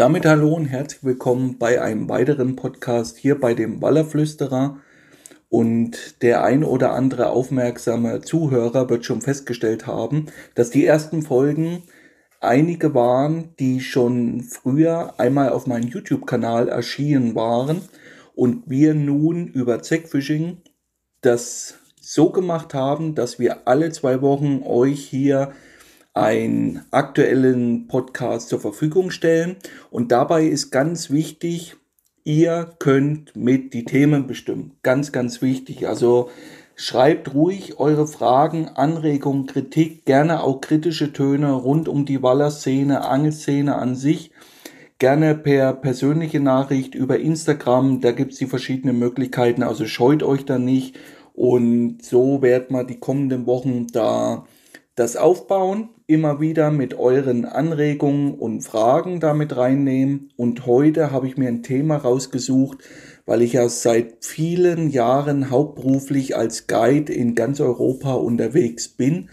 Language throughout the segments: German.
Damit hallo und herzlich willkommen bei einem weiteren Podcast hier bei dem Wallerflüsterer. Und der ein oder andere aufmerksame Zuhörer wird schon festgestellt haben, dass die ersten Folgen einige waren, die schon früher einmal auf meinem YouTube-Kanal erschienen waren und wir nun über Zackfishing das so gemacht haben, dass wir alle zwei Wochen euch hier einen aktuellen Podcast zur Verfügung stellen. Und dabei ist ganz wichtig, ihr könnt mit die Themen bestimmen. Ganz, ganz wichtig. Also schreibt ruhig eure Fragen, Anregungen, Kritik, gerne auch kritische Töne rund um die Wallerszene, Angelszene an sich. Gerne per persönliche Nachricht über Instagram, da gibt es die verschiedenen Möglichkeiten, also scheut euch da nicht. Und so werden wir die kommenden Wochen da das aufbauen, immer wieder mit euren Anregungen und Fragen damit reinnehmen. Und heute habe ich mir ein Thema rausgesucht, weil ich ja seit vielen Jahren hauptberuflich als Guide in ganz Europa unterwegs bin,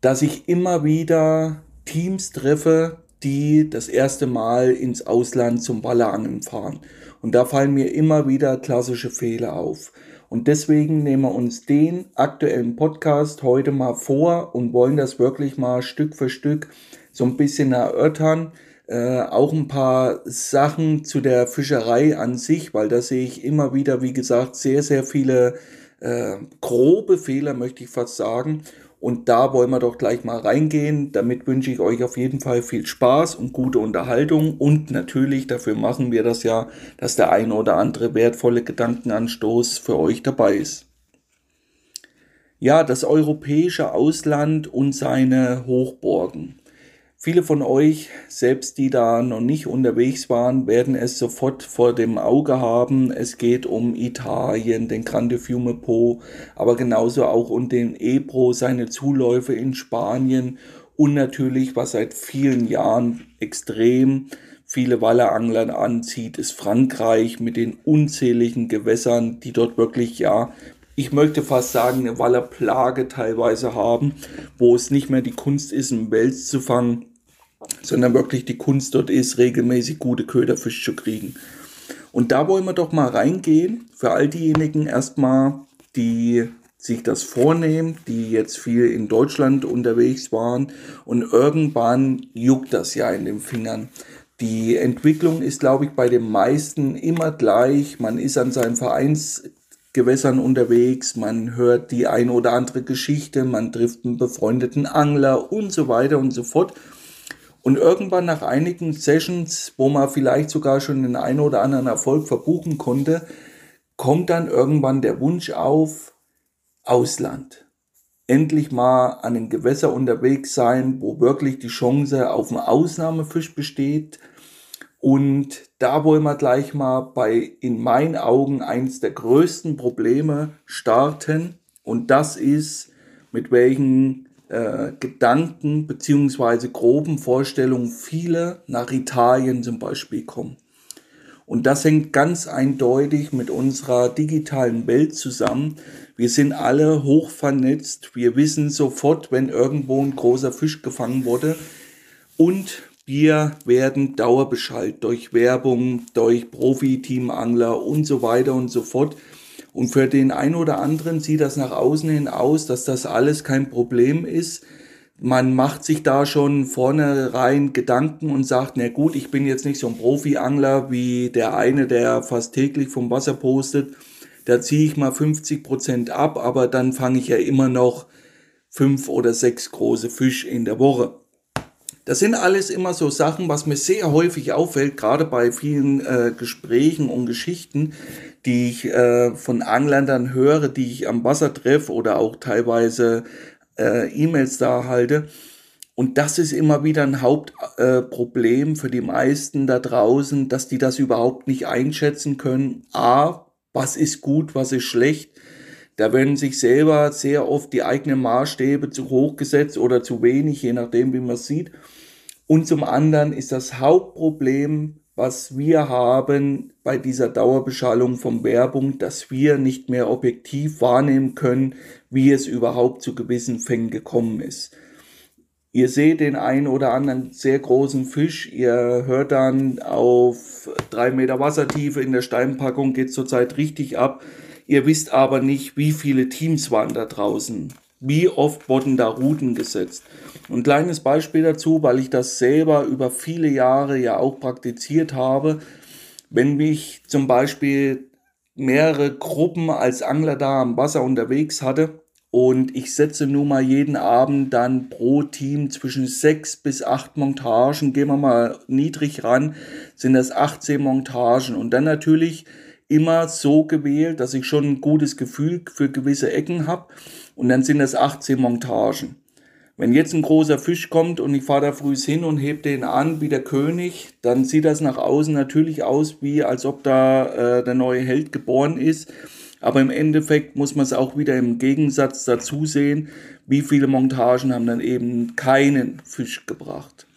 dass ich immer wieder Teams treffe, die das erste Mal ins Ausland zum Ballerangeln fahren. Und da fallen mir immer wieder klassische Fehler auf. Und deswegen nehmen wir uns den aktuellen Podcast heute mal vor und wollen das wirklich mal Stück für Stück so ein bisschen erörtern. Äh, auch ein paar Sachen zu der Fischerei an sich, weil da sehe ich immer wieder, wie gesagt, sehr, sehr viele äh, grobe Fehler, möchte ich fast sagen. Und da wollen wir doch gleich mal reingehen. Damit wünsche ich euch auf jeden Fall viel Spaß und gute Unterhaltung. Und natürlich, dafür machen wir das ja, dass der eine oder andere wertvolle Gedankenanstoß für euch dabei ist. Ja, das europäische Ausland und seine Hochburgen. Viele von euch, selbst die da noch nicht unterwegs waren, werden es sofort vor dem Auge haben. Es geht um Italien, den Grande Fiume Po, aber genauso auch um den Ebro, seine Zuläufe in Spanien und natürlich, was seit vielen Jahren extrem viele Wallerangler anzieht, ist Frankreich mit den unzähligen Gewässern, die dort wirklich, ja, ich möchte fast sagen, eine Wallerplage teilweise haben, wo es nicht mehr die Kunst ist, einen Wels zu fangen, sondern wirklich die Kunst dort ist, regelmäßig gute Köderfisch zu kriegen. Und da wollen wir doch mal reingehen, für all diejenigen erstmal, die sich das vornehmen, die jetzt viel in Deutschland unterwegs waren und irgendwann juckt das ja in den Fingern. Die Entwicklung ist, glaube ich, bei den meisten immer gleich. Man ist an seinen Vereinsgewässern unterwegs, man hört die ein oder andere Geschichte, man trifft einen befreundeten Angler und so weiter und so fort. Und irgendwann nach einigen Sessions, wo man vielleicht sogar schon den einen oder anderen Erfolg verbuchen konnte, kommt dann irgendwann der Wunsch auf, Ausland. Endlich mal an den Gewässer unterwegs sein, wo wirklich die Chance auf einen Ausnahmefisch besteht. Und da wollen wir gleich mal bei, in meinen Augen, eins der größten Probleme starten. Und das ist, mit welchen äh, Gedanken beziehungsweise groben Vorstellungen viele nach Italien zum Beispiel kommen. Und das hängt ganz eindeutig mit unserer digitalen Welt zusammen. Wir sind alle hoch vernetzt. Wir wissen sofort, wenn irgendwo ein großer Fisch gefangen wurde. Und wir werden Dauerbescheid durch Werbung, durch Profi-Teamangler und so weiter und so fort. Und für den einen oder anderen sieht das nach außen hin aus, dass das alles kein Problem ist. Man macht sich da schon vornherein Gedanken und sagt, na gut, ich bin jetzt nicht so ein Profi-Angler wie der eine, der fast täglich vom Wasser postet. Da ziehe ich mal 50 Prozent ab, aber dann fange ich ja immer noch fünf oder sechs große Fisch in der Woche. Das sind alles immer so Sachen, was mir sehr häufig auffällt, gerade bei vielen äh, Gesprächen und Geschichten, die ich äh, von Anglern höre, die ich am Wasser treffe oder auch teilweise äh, E-Mails da halte. Und das ist immer wieder ein Hauptproblem äh, für die meisten da draußen, dass die das überhaupt nicht einschätzen können. A, was ist gut, was ist schlecht. Da werden sich selber sehr oft die eigenen Maßstäbe zu hoch gesetzt oder zu wenig, je nachdem, wie man es sieht. Und zum anderen ist das Hauptproblem was wir haben bei dieser Dauerbeschallung von Werbung, dass wir nicht mehr objektiv wahrnehmen können, wie es überhaupt zu gewissen Fängen gekommen ist. Ihr seht den einen oder anderen sehr großen Fisch. Ihr hört dann auf drei Meter Wassertiefe in der Steinpackung geht zurzeit richtig ab. Ihr wisst aber nicht, wie viele Teams waren da draußen. Wie oft wurden da Routen gesetzt? Ein kleines Beispiel dazu, weil ich das selber über viele Jahre ja auch praktiziert habe. Wenn mich zum Beispiel mehrere Gruppen als Angler da am Wasser unterwegs hatte, und ich setze nun mal jeden Abend dann pro Team zwischen sechs bis acht Montagen. Gehen wir mal niedrig ran, sind das 18 Montagen. Und dann natürlich immer so gewählt, dass ich schon ein gutes Gefühl für gewisse Ecken habe. Und dann sind das 18 Montagen. Wenn jetzt ein großer Fisch kommt und ich fahre da früh hin und heb den an wie der König, dann sieht das nach außen natürlich aus, wie als ob da äh, der neue Held geboren ist. Aber im Endeffekt muss man es auch wieder im Gegensatz dazu sehen, wie viele Montagen haben dann eben keinen Fisch gebracht.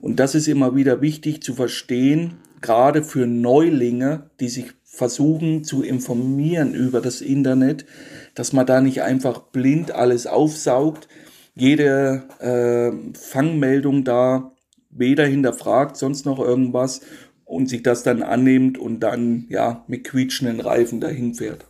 Und das ist immer wieder wichtig zu verstehen, gerade für Neulinge, die sich versuchen zu informieren über das Internet, dass man da nicht einfach blind alles aufsaugt, jede äh, Fangmeldung da weder hinterfragt, sonst noch irgendwas und sich das dann annimmt und dann ja mit quietschenden Reifen dahin fährt.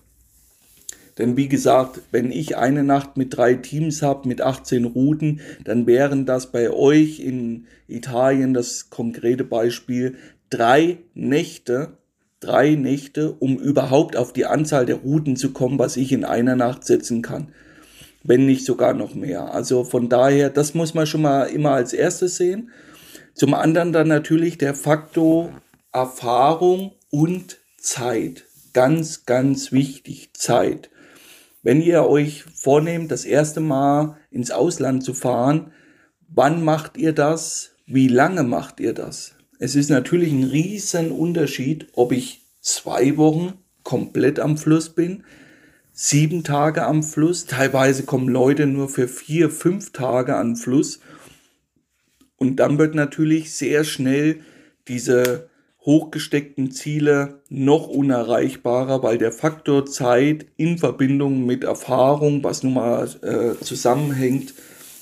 Denn wie gesagt, wenn ich eine Nacht mit drei Teams habe, mit 18 Routen, dann wären das bei euch in Italien das konkrete Beispiel drei Nächte, drei Nächte, um überhaupt auf die Anzahl der Routen zu kommen, was ich in einer Nacht setzen kann. Wenn nicht sogar noch mehr. Also von daher, das muss man schon mal immer als erstes sehen. Zum anderen dann natürlich der Faktor Erfahrung und Zeit. Ganz, ganz wichtig, Zeit. Wenn ihr euch vornehmt, das erste Mal ins Ausland zu fahren, wann macht ihr das? Wie lange macht ihr das? Es ist natürlich ein riesen Unterschied, ob ich zwei Wochen komplett am Fluss bin, sieben Tage am Fluss, teilweise kommen Leute nur für vier, fünf Tage an Fluss. Und dann wird natürlich sehr schnell diese hochgesteckten Ziele noch unerreichbarer, weil der Faktor Zeit in Verbindung mit Erfahrung, was nun mal äh, zusammenhängt,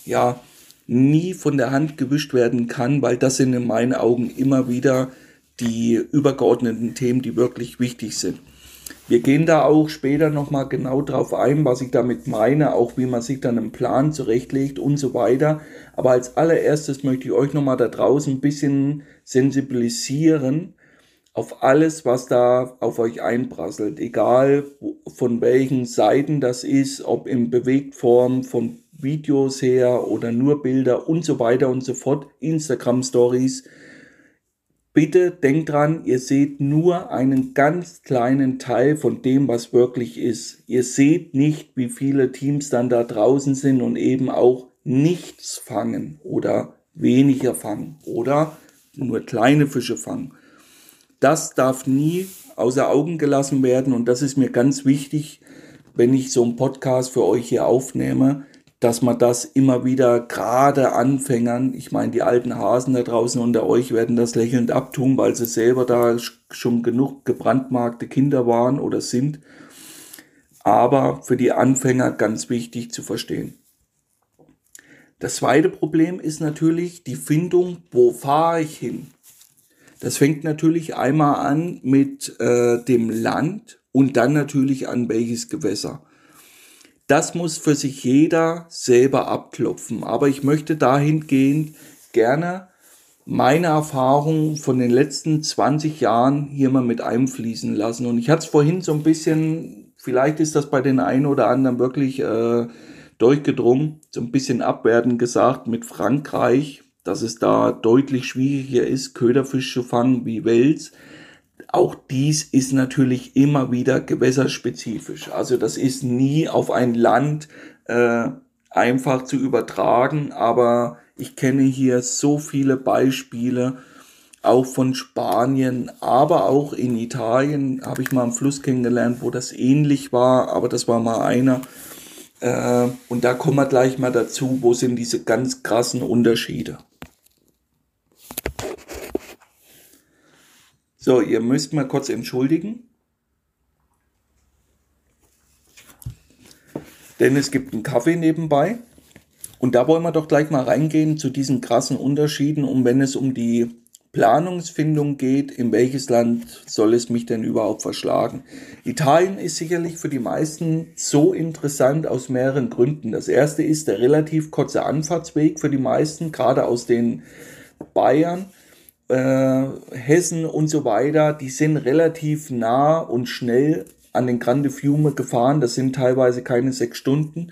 ja, nie von der Hand gewischt werden kann, weil das sind in meinen Augen immer wieder die übergeordneten Themen, die wirklich wichtig sind. Wir gehen da auch später nochmal genau drauf ein, was ich damit meine, auch wie man sich dann einen Plan zurechtlegt und so weiter. Aber als allererstes möchte ich euch nochmal da draußen ein bisschen sensibilisieren auf alles, was da auf euch einprasselt. Egal von welchen Seiten das ist, ob in Bewegtform, von Videos her oder nur Bilder und so weiter und so fort, Instagram Stories Bitte denkt dran, ihr seht nur einen ganz kleinen Teil von dem, was wirklich ist. Ihr seht nicht, wie viele Teams dann da draußen sind und eben auch nichts fangen oder weniger fangen oder nur kleine Fische fangen. Das darf nie außer Augen gelassen werden und das ist mir ganz wichtig, wenn ich so einen Podcast für euch hier aufnehme, dass man das immer wieder gerade Anfängern, ich meine, die alten Hasen da draußen unter euch werden das lächelnd abtun, weil sie selber da schon genug gebrandmarkte Kinder waren oder sind. Aber für die Anfänger ganz wichtig zu verstehen. Das zweite Problem ist natürlich die Findung, wo fahre ich hin? Das fängt natürlich einmal an mit äh, dem Land und dann natürlich an welches Gewässer das muss für sich jeder selber abklopfen. Aber ich möchte dahingehend gerne meine Erfahrungen von den letzten 20 Jahren hier mal mit einfließen lassen. Und ich hatte es vorhin so ein bisschen, vielleicht ist das bei den einen oder anderen wirklich äh, durchgedrungen, so ein bisschen abwertend gesagt mit Frankreich, dass es da deutlich schwieriger ist, Köderfisch zu fangen wie Wels. Auch dies ist natürlich immer wieder gewässerspezifisch. Also das ist nie auf ein Land äh, einfach zu übertragen, aber ich kenne hier so viele Beispiele, auch von Spanien, aber auch in Italien habe ich mal einen Fluss kennengelernt, wo das ähnlich war, aber das war mal einer. Äh, und da kommen wir gleich mal dazu, wo sind diese ganz krassen Unterschiede. So, ihr müsst mal kurz entschuldigen. Denn es gibt einen Kaffee nebenbei. Und da wollen wir doch gleich mal reingehen zu diesen krassen Unterschieden, um wenn es um die Planungsfindung geht, in welches Land soll es mich denn überhaupt verschlagen? Italien ist sicherlich für die meisten so interessant aus mehreren Gründen. Das erste ist der relativ kurze Anfahrtsweg für die meisten, gerade aus den Bayern, äh, Hessen und so weiter. Die sind relativ nah und schnell an den Grande Fiume gefahren. Das sind teilweise keine sechs Stunden.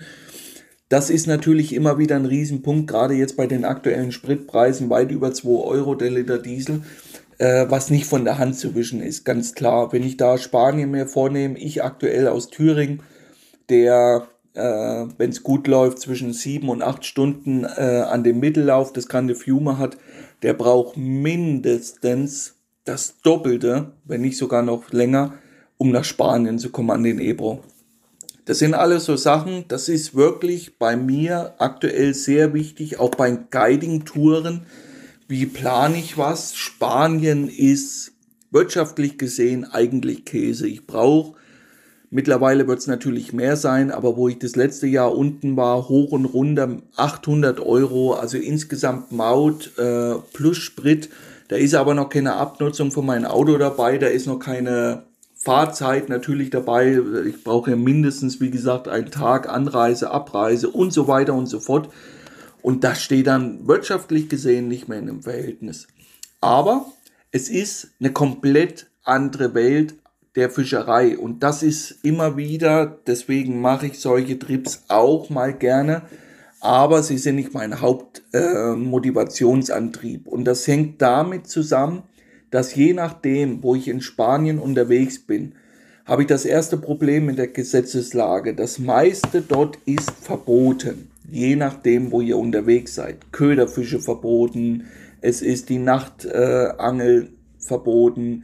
Das ist natürlich immer wieder ein Riesenpunkt, gerade jetzt bei den aktuellen Spritpreisen, weit über 2 Euro der Liter Diesel, äh, was nicht von der Hand zu wischen ist, ganz klar. Wenn ich da Spanien mir vornehme, ich aktuell aus Thüringen, der, äh, wenn es gut läuft, zwischen sieben und acht Stunden äh, an dem Mittellauf des Grande Fiume hat, der braucht mindestens das Doppelte, wenn nicht sogar noch länger, um nach Spanien zu kommen an den Ebro. Das sind alles so Sachen, das ist wirklich bei mir aktuell sehr wichtig, auch bei Guiding-Touren. Wie plane ich was? Spanien ist wirtschaftlich gesehen eigentlich Käse. Ich brauche, mittlerweile wird es natürlich mehr sein, aber wo ich das letzte Jahr unten war, hoch und runter 800 Euro, also insgesamt Maut äh, plus Sprit. Da ist aber noch keine Abnutzung von meinem Auto dabei, da ist noch keine Fahrzeit natürlich dabei. Ich brauche ja mindestens, wie gesagt, einen Tag Anreise, Abreise und so weiter und so fort. Und das steht dann wirtschaftlich gesehen nicht mehr in einem Verhältnis. Aber es ist eine komplett andere Welt der Fischerei. Und das ist immer wieder, deswegen mache ich solche Trips auch mal gerne. Aber sie sind nicht mein Hauptmotivationsantrieb. Äh, und das hängt damit zusammen, dass je nachdem, wo ich in Spanien unterwegs bin, habe ich das erste Problem in der Gesetzeslage. Das meiste dort ist verboten, je nachdem, wo ihr unterwegs seid. Köderfische verboten, es ist die Nachtangel äh, verboten.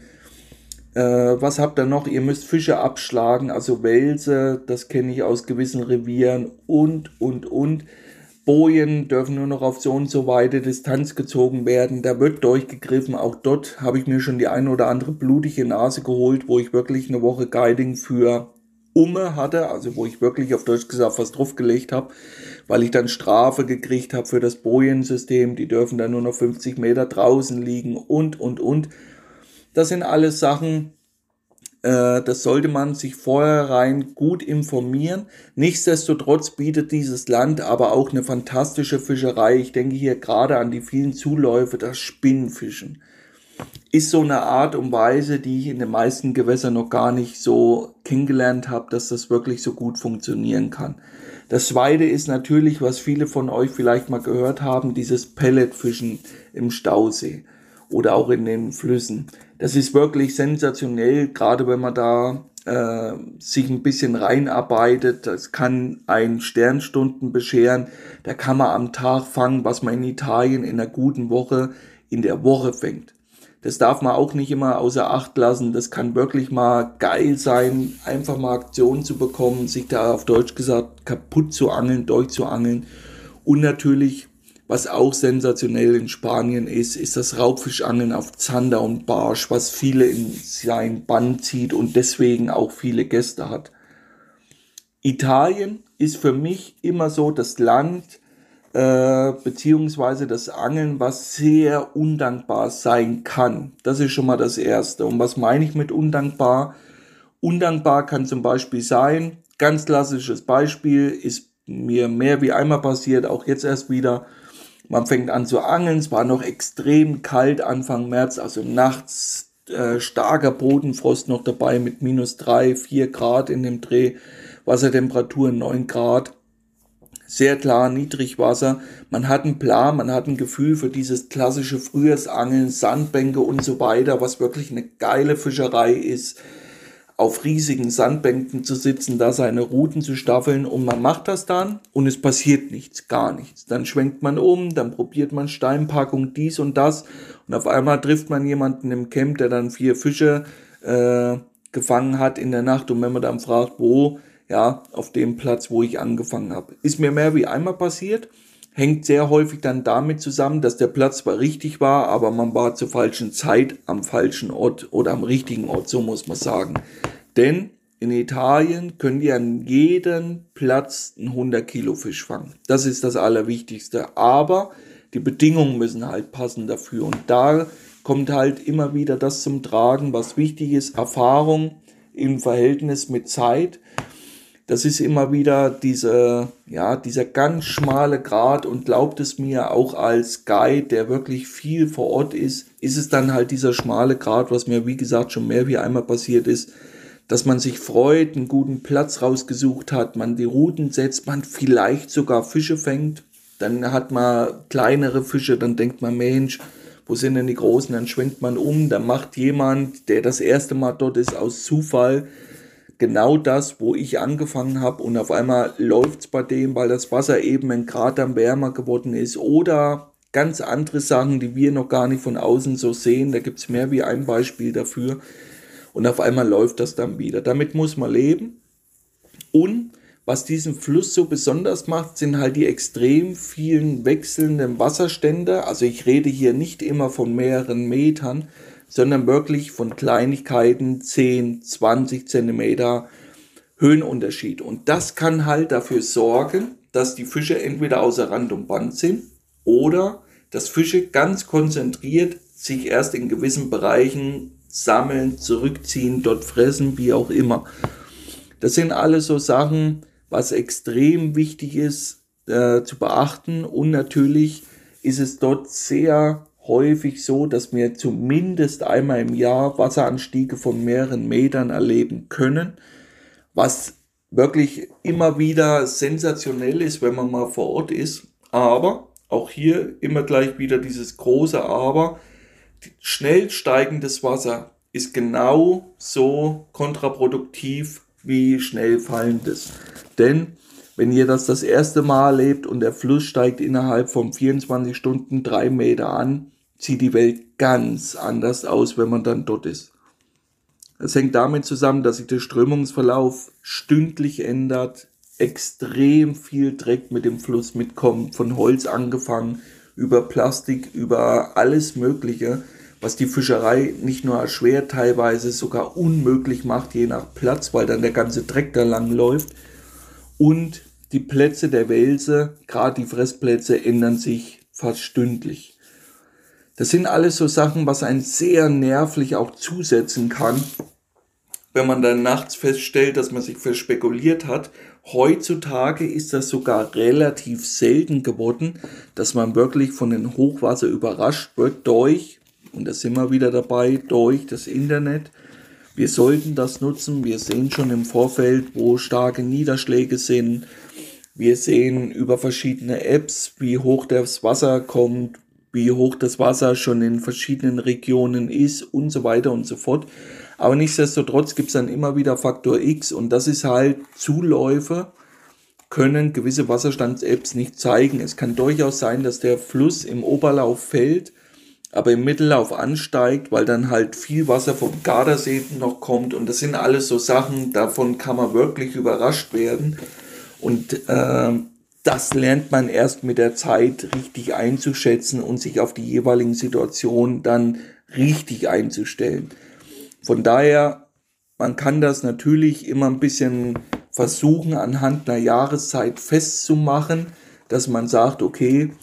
Äh, was habt ihr noch? Ihr müsst Fische abschlagen, also Wälse, das kenne ich aus gewissen Revieren und, und, und. Bojen dürfen nur noch auf so und so weite Distanz gezogen werden. Da wird durchgegriffen. Auch dort habe ich mir schon die eine oder andere blutige Nase geholt, wo ich wirklich eine Woche Guiding für Umme hatte, also wo ich wirklich auf Deutsch gesagt was draufgelegt habe, weil ich dann Strafe gekriegt habe für das Bojensystem. Die dürfen dann nur noch 50 Meter draußen liegen und, und, und. Das sind alles Sachen, äh, das sollte man sich vorher rein gut informieren. Nichtsdestotrotz bietet dieses Land aber auch eine fantastische Fischerei. Ich denke hier gerade an die vielen Zuläufe, das Spinnenfischen. Ist so eine Art und Weise, die ich in den meisten Gewässern noch gar nicht so kennengelernt habe, dass das wirklich so gut funktionieren kann. Das zweite ist natürlich, was viele von euch vielleicht mal gehört haben, dieses Pelletfischen im Stausee oder auch in den Flüssen. Das ist wirklich sensationell, gerade wenn man da äh, sich ein bisschen reinarbeitet. Das kann ein Sternstunden bescheren. Da kann man am Tag fangen, was man in Italien in einer guten Woche in der Woche fängt. Das darf man auch nicht immer außer Acht lassen. Das kann wirklich mal geil sein, einfach mal Aktionen zu bekommen, sich da auf Deutsch gesagt kaputt zu angeln, durchzuangeln. Und natürlich was auch sensationell in Spanien ist, ist das Raubfischangeln auf Zander und Barsch, was viele in sein Bann zieht und deswegen auch viele Gäste hat. Italien ist für mich immer so das Land, äh, beziehungsweise das Angeln, was sehr undankbar sein kann. Das ist schon mal das Erste. Und was meine ich mit undankbar? Undankbar kann zum Beispiel sein, ganz klassisches Beispiel, ist mir mehr wie einmal passiert, auch jetzt erst wieder, man fängt an zu angeln. Es war noch extrem kalt Anfang März, also nachts äh, starker Bodenfrost noch dabei mit minus drei, vier Grad in dem Dreh. Wassertemperatur neun Grad. Sehr klar, Niedrigwasser. Man hat einen Plan, man hat ein Gefühl für dieses klassische Frühjahrsangeln, Sandbänke und so weiter, was wirklich eine geile Fischerei ist auf riesigen Sandbänken zu sitzen, da seine Routen zu staffeln und man macht das dann und es passiert nichts, gar nichts. Dann schwenkt man um, dann probiert man Steinpackung, dies und das und auf einmal trifft man jemanden im Camp, der dann vier Fische äh, gefangen hat in der Nacht und wenn man dann fragt, wo, ja, auf dem Platz, wo ich angefangen habe. Ist mir mehr wie einmal passiert, hängt sehr häufig dann damit zusammen, dass der Platz zwar richtig war, aber man war zur falschen Zeit am falschen Ort oder am richtigen Ort, so muss man sagen. Denn in Italien können die an jedem Platz einen 100 Kilo Fisch fangen. Das ist das Allerwichtigste. Aber die Bedingungen müssen halt passen dafür. Und da kommt halt immer wieder das zum Tragen, was wichtig ist. Erfahrung im Verhältnis mit Zeit. Das ist immer wieder diese, ja, dieser ganz schmale Grad und glaubt es mir auch als Guide, der wirklich viel vor Ort ist, ist es dann halt dieser schmale Grad, was mir wie gesagt schon mehr wie einmal passiert ist, dass man sich freut, einen guten Platz rausgesucht hat, man die Routen setzt, man vielleicht sogar Fische fängt, dann hat man kleinere Fische, dann denkt man, Mensch, wo sind denn die großen? Dann schwenkt man um, dann macht jemand, der das erste Mal dort ist, aus Zufall genau das, wo ich angefangen habe und auf einmal läuft's bei dem, weil das Wasser eben Grad am wärmer geworden ist oder ganz andere Sachen, die wir noch gar nicht von außen so sehen. Da gibt's mehr wie ein Beispiel dafür und auf einmal läuft das dann wieder. Damit muss man leben. Und was diesen Fluss so besonders macht, sind halt die extrem vielen wechselnden Wasserstände. Also ich rede hier nicht immer von mehreren Metern, sondern wirklich von Kleinigkeiten 10, 20 Zentimeter Höhenunterschied. Und das kann halt dafür sorgen, dass die Fische entweder außer Rand und Band sind oder dass Fische ganz konzentriert sich erst in gewissen Bereichen sammeln, zurückziehen, dort fressen, wie auch immer. Das sind alles so Sachen, was extrem wichtig ist äh, zu beachten. Und natürlich ist es dort sehr häufig so, dass wir zumindest einmal im Jahr Wasseranstiege von mehreren Metern erleben können, was wirklich immer wieder sensationell ist, wenn man mal vor Ort ist. Aber auch hier immer gleich wieder dieses große Aber schnell steigendes Wasser ist genau so kontraproduktiv wie schnell fallendes. Denn wenn ihr das das erste Mal erlebt und der Fluss steigt innerhalb von 24 Stunden drei Meter an, sieht die Welt ganz anders aus, wenn man dann dort ist. Es hängt damit zusammen, dass sich der Strömungsverlauf stündlich ändert, extrem viel Dreck mit dem Fluss mitkommt, von Holz angefangen, über Plastik, über alles Mögliche, was die Fischerei nicht nur erschwert, teilweise sogar unmöglich macht, je nach Platz, weil dann der ganze Dreck da lang läuft. Und die Plätze der Welse, gerade die Fressplätze, ändern sich fast stündlich. Das sind alles so Sachen, was einen sehr nervlich auch zusetzen kann, wenn man dann nachts feststellt, dass man sich verspekuliert hat Heutzutage ist das sogar relativ selten geworden, dass man wirklich von den Hochwasser überrascht wird durch, und da sind wir wieder dabei, durch das Internet. Wir sollten das nutzen. Wir sehen schon im Vorfeld, wo starke Niederschläge sind. Wir sehen über verschiedene Apps, wie hoch das Wasser kommt, wie hoch das Wasser schon in verschiedenen Regionen ist und so weiter und so fort. Aber nichtsdestotrotz gibt es dann immer wieder Faktor X und das ist halt Zuläufe können gewisse Wasserstands-Apps nicht zeigen. Es kann durchaus sein, dass der Fluss im Oberlauf fällt, aber im Mittellauf ansteigt, weil dann halt viel Wasser vom Gardasee noch kommt und das sind alles so Sachen, davon kann man wirklich überrascht werden und äh, das lernt man erst mit der Zeit richtig einzuschätzen und sich auf die jeweiligen Situationen dann richtig einzustellen. Von daher, man kann das natürlich immer ein bisschen versuchen, anhand einer Jahreszeit festzumachen, dass man sagt, okay,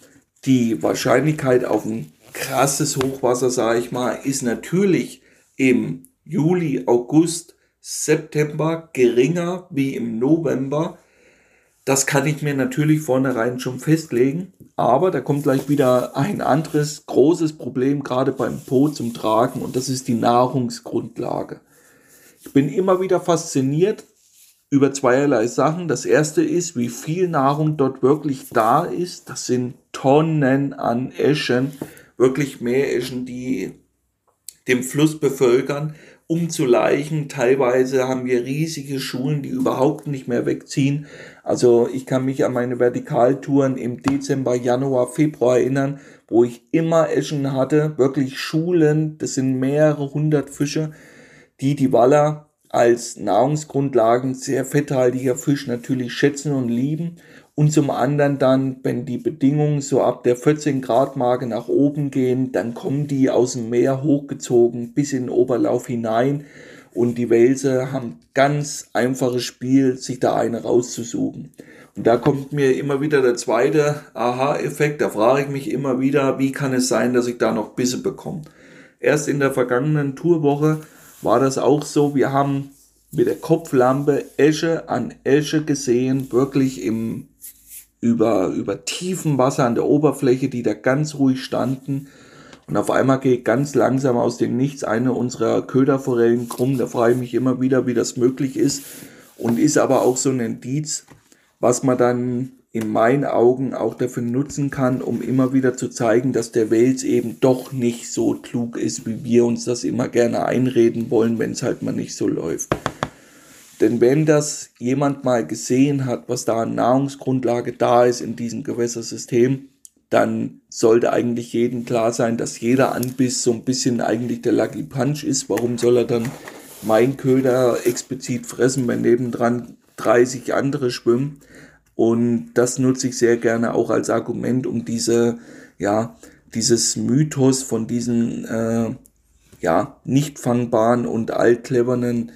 die Wahrscheinlichkeit auf ein krasses Hochwasser, sage ich mal, ist natürlich im Juli, August, September geringer wie im November. Das kann ich mir natürlich vornherein schon festlegen. Aber da kommt gleich wieder ein anderes großes Problem, gerade beim Po zum Tragen, und das ist die Nahrungsgrundlage. Ich bin immer wieder fasziniert über zweierlei Sachen. Das erste ist, wie viel Nahrung dort wirklich da ist. Das sind Tonnen an Eschen, wirklich Meereschen, die dem Fluss bevölkern umzuleichen. Teilweise haben wir riesige Schulen, die überhaupt nicht mehr wegziehen. Also ich kann mich an meine Vertikaltouren im Dezember, Januar, Februar erinnern, wo ich immer Eschen hatte, wirklich Schulen, das sind mehrere hundert Fische, die die Waller als Nahrungsgrundlagen sehr fetthaltiger Fisch natürlich schätzen und lieben. Und zum anderen dann, wenn die Bedingungen so ab der 14 Grad Marke nach oben gehen, dann kommen die aus dem Meer hochgezogen bis in den Oberlauf hinein Und die Welse haben ganz einfaches Spiel, sich da eine rauszusuchen. Und da kommt mir immer wieder der zweite Aha-Effekt. Da frage ich mich immer wieder, wie kann es sein, dass ich da noch Bisse bekomme. Erst in der vergangenen Tourwoche war das auch so. Wir haben mit der Kopflampe Esche an Esche gesehen, wirklich im über, über tiefen Wasser an der Oberfläche, die da ganz ruhig standen. Und auf einmal geht ganz langsam aus dem Nichts eine unserer Köderforellen krumm. Da frage ich mich immer wieder, wie das möglich ist. Und ist aber auch so ein Indiz, was man dann in meinen Augen auch dafür nutzen kann, um immer wieder zu zeigen, dass der Wels eben doch nicht so klug ist, wie wir uns das immer gerne einreden wollen, wenn es halt mal nicht so läuft. Denn wenn das jemand mal gesehen hat, was da an Nahrungsgrundlage da ist in diesem Gewässersystem, dann sollte eigentlich jedem klar sein, dass jeder Anbiss so ein bisschen eigentlich der Lucky Punch ist. Warum soll er dann mein Köder explizit fressen, wenn nebendran 30 andere schwimmen? Und das nutze ich sehr gerne auch als Argument, um diese, ja, dieses Mythos von diesen, äh, ja, nicht fangbaren und altclevernen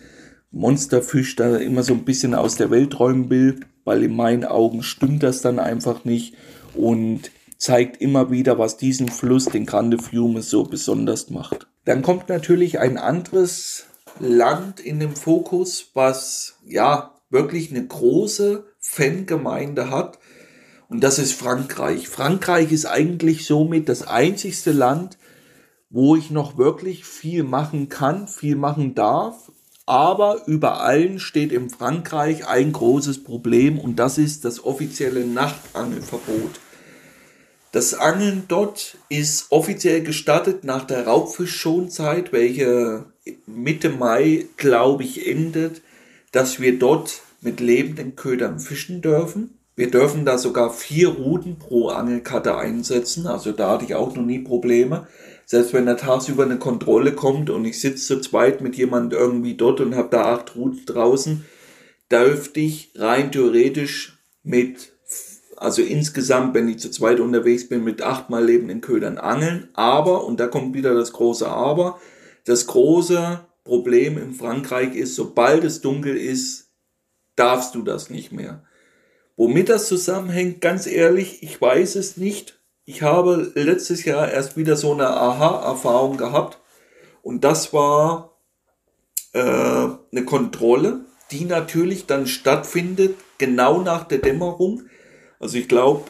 Monsterfisch da immer so ein bisschen aus der Welt räumen will, weil in meinen Augen stimmt das dann einfach nicht und zeigt immer wieder, was diesen Fluss, den Grande Fiume, so besonders macht. Dann kommt natürlich ein anderes Land in den Fokus, was ja wirklich eine große Fangemeinde hat. Und das ist Frankreich. Frankreich ist eigentlich somit das einzigste Land, wo ich noch wirklich viel machen kann, viel machen darf aber über allen steht in Frankreich ein großes Problem und das ist das offizielle Nachtangelverbot. Das Angeln dort ist offiziell gestattet nach der Raubfischschonzeit, welche Mitte Mai, glaube ich, endet, dass wir dort mit lebenden Ködern fischen dürfen. Wir dürfen da sogar vier Routen pro Angelkarte einsetzen, also da hatte ich auch noch nie Probleme selbst wenn da tagsüber eine Kontrolle kommt und ich sitze zu zweit mit jemand irgendwie dort und habe da acht Routen draußen, dürfte ich rein theoretisch mit, also insgesamt, wenn ich zu zweit unterwegs bin, mit achtmal lebenden Ködern angeln. Aber, und da kommt wieder das große Aber, das große Problem in Frankreich ist, sobald es dunkel ist, darfst du das nicht mehr. Womit das zusammenhängt, ganz ehrlich, ich weiß es nicht. Ich habe letztes Jahr erst wieder so eine Aha-Erfahrung gehabt und das war äh, eine Kontrolle, die natürlich dann stattfindet genau nach der Dämmerung. Also ich glaube,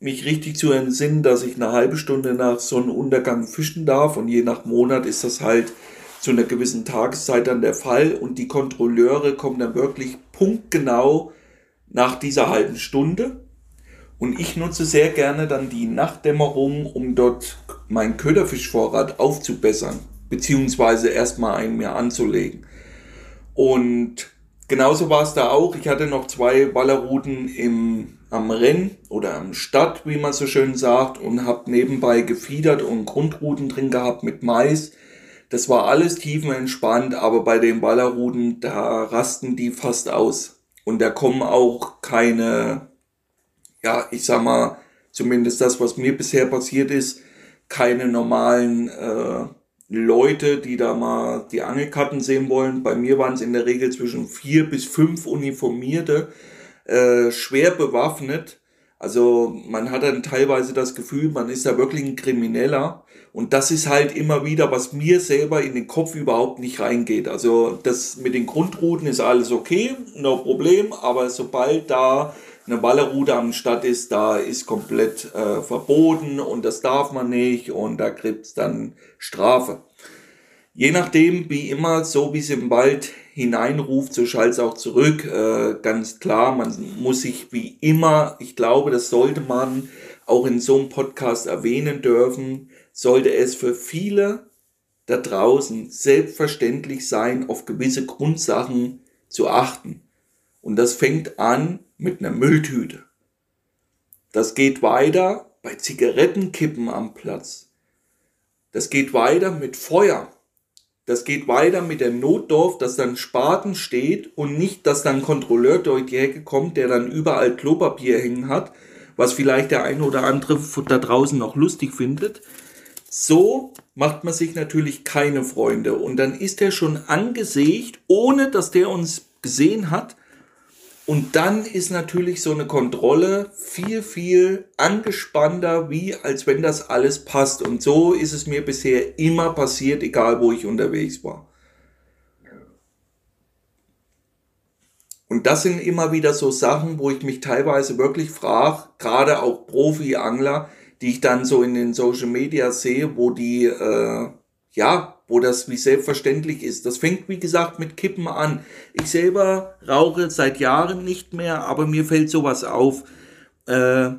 mich richtig zu entsinnen, dass ich eine halbe Stunde nach Sonnenuntergang fischen darf und je nach Monat ist das halt zu einer gewissen Tageszeit dann der Fall und die Kontrolleure kommen dann wirklich punktgenau nach dieser halben Stunde und ich nutze sehr gerne dann die Nachtdämmerung, um dort meinen Köderfischvorrat aufzubessern, beziehungsweise erstmal einen mir anzulegen. Und genauso war es da auch. Ich hatte noch zwei Ballerrouten im, am Renn oder am Stadt, wie man so schön sagt, und habe nebenbei gefiedert und Grundrouten drin gehabt mit Mais. Das war alles tiefenentspannt, aber bei den Ballerrouten, da rasten die fast aus. Und da kommen auch keine ja, ich sag mal, zumindest das, was mir bisher passiert ist, keine normalen äh, Leute, die da mal die Angelkarten sehen wollen. Bei mir waren es in der Regel zwischen vier bis fünf Uniformierte, äh, schwer bewaffnet. Also man hat dann teilweise das Gefühl, man ist da wirklich ein Krimineller. Und das ist halt immer wieder, was mir selber in den Kopf überhaupt nicht reingeht. Also das mit den Grundrouten ist alles okay, no Problem. Aber sobald da eine Ballerroute am Stadt ist, da ist komplett äh, verboten und das darf man nicht und da gibt's dann Strafe. Je nachdem, wie immer, so wie es im Wald hineinruft, so schallt es auch zurück. Äh, ganz klar, man muss sich wie immer, ich glaube, das sollte man auch in so einem Podcast erwähnen dürfen, sollte es für viele da draußen selbstverständlich sein, auf gewisse Grundsachen zu achten. Und das fängt an mit einer Mülltüte. Das geht weiter bei Zigarettenkippen am Platz. Das geht weiter mit Feuer. Das geht weiter mit der Notdorf, dass dann Spaten steht und nicht, dass dann Kontrolleur durch die Hecke kommt, der dann überall Klopapier hängen hat, was vielleicht der eine oder andere da draußen noch lustig findet. So macht man sich natürlich keine Freunde und dann ist er schon angesägt, ohne dass der uns gesehen hat. Und dann ist natürlich so eine Kontrolle viel, viel angespannter, wie als wenn das alles passt. Und so ist es mir bisher immer passiert, egal wo ich unterwegs war. Und das sind immer wieder so Sachen, wo ich mich teilweise wirklich frage, gerade auch Profi-Angler, die ich dann so in den Social Media sehe, wo die, äh, ja, wo das wie selbstverständlich ist. Das fängt, wie gesagt, mit Kippen an. Ich selber rauche seit Jahren nicht mehr, aber mir fällt sowas auf. Äh,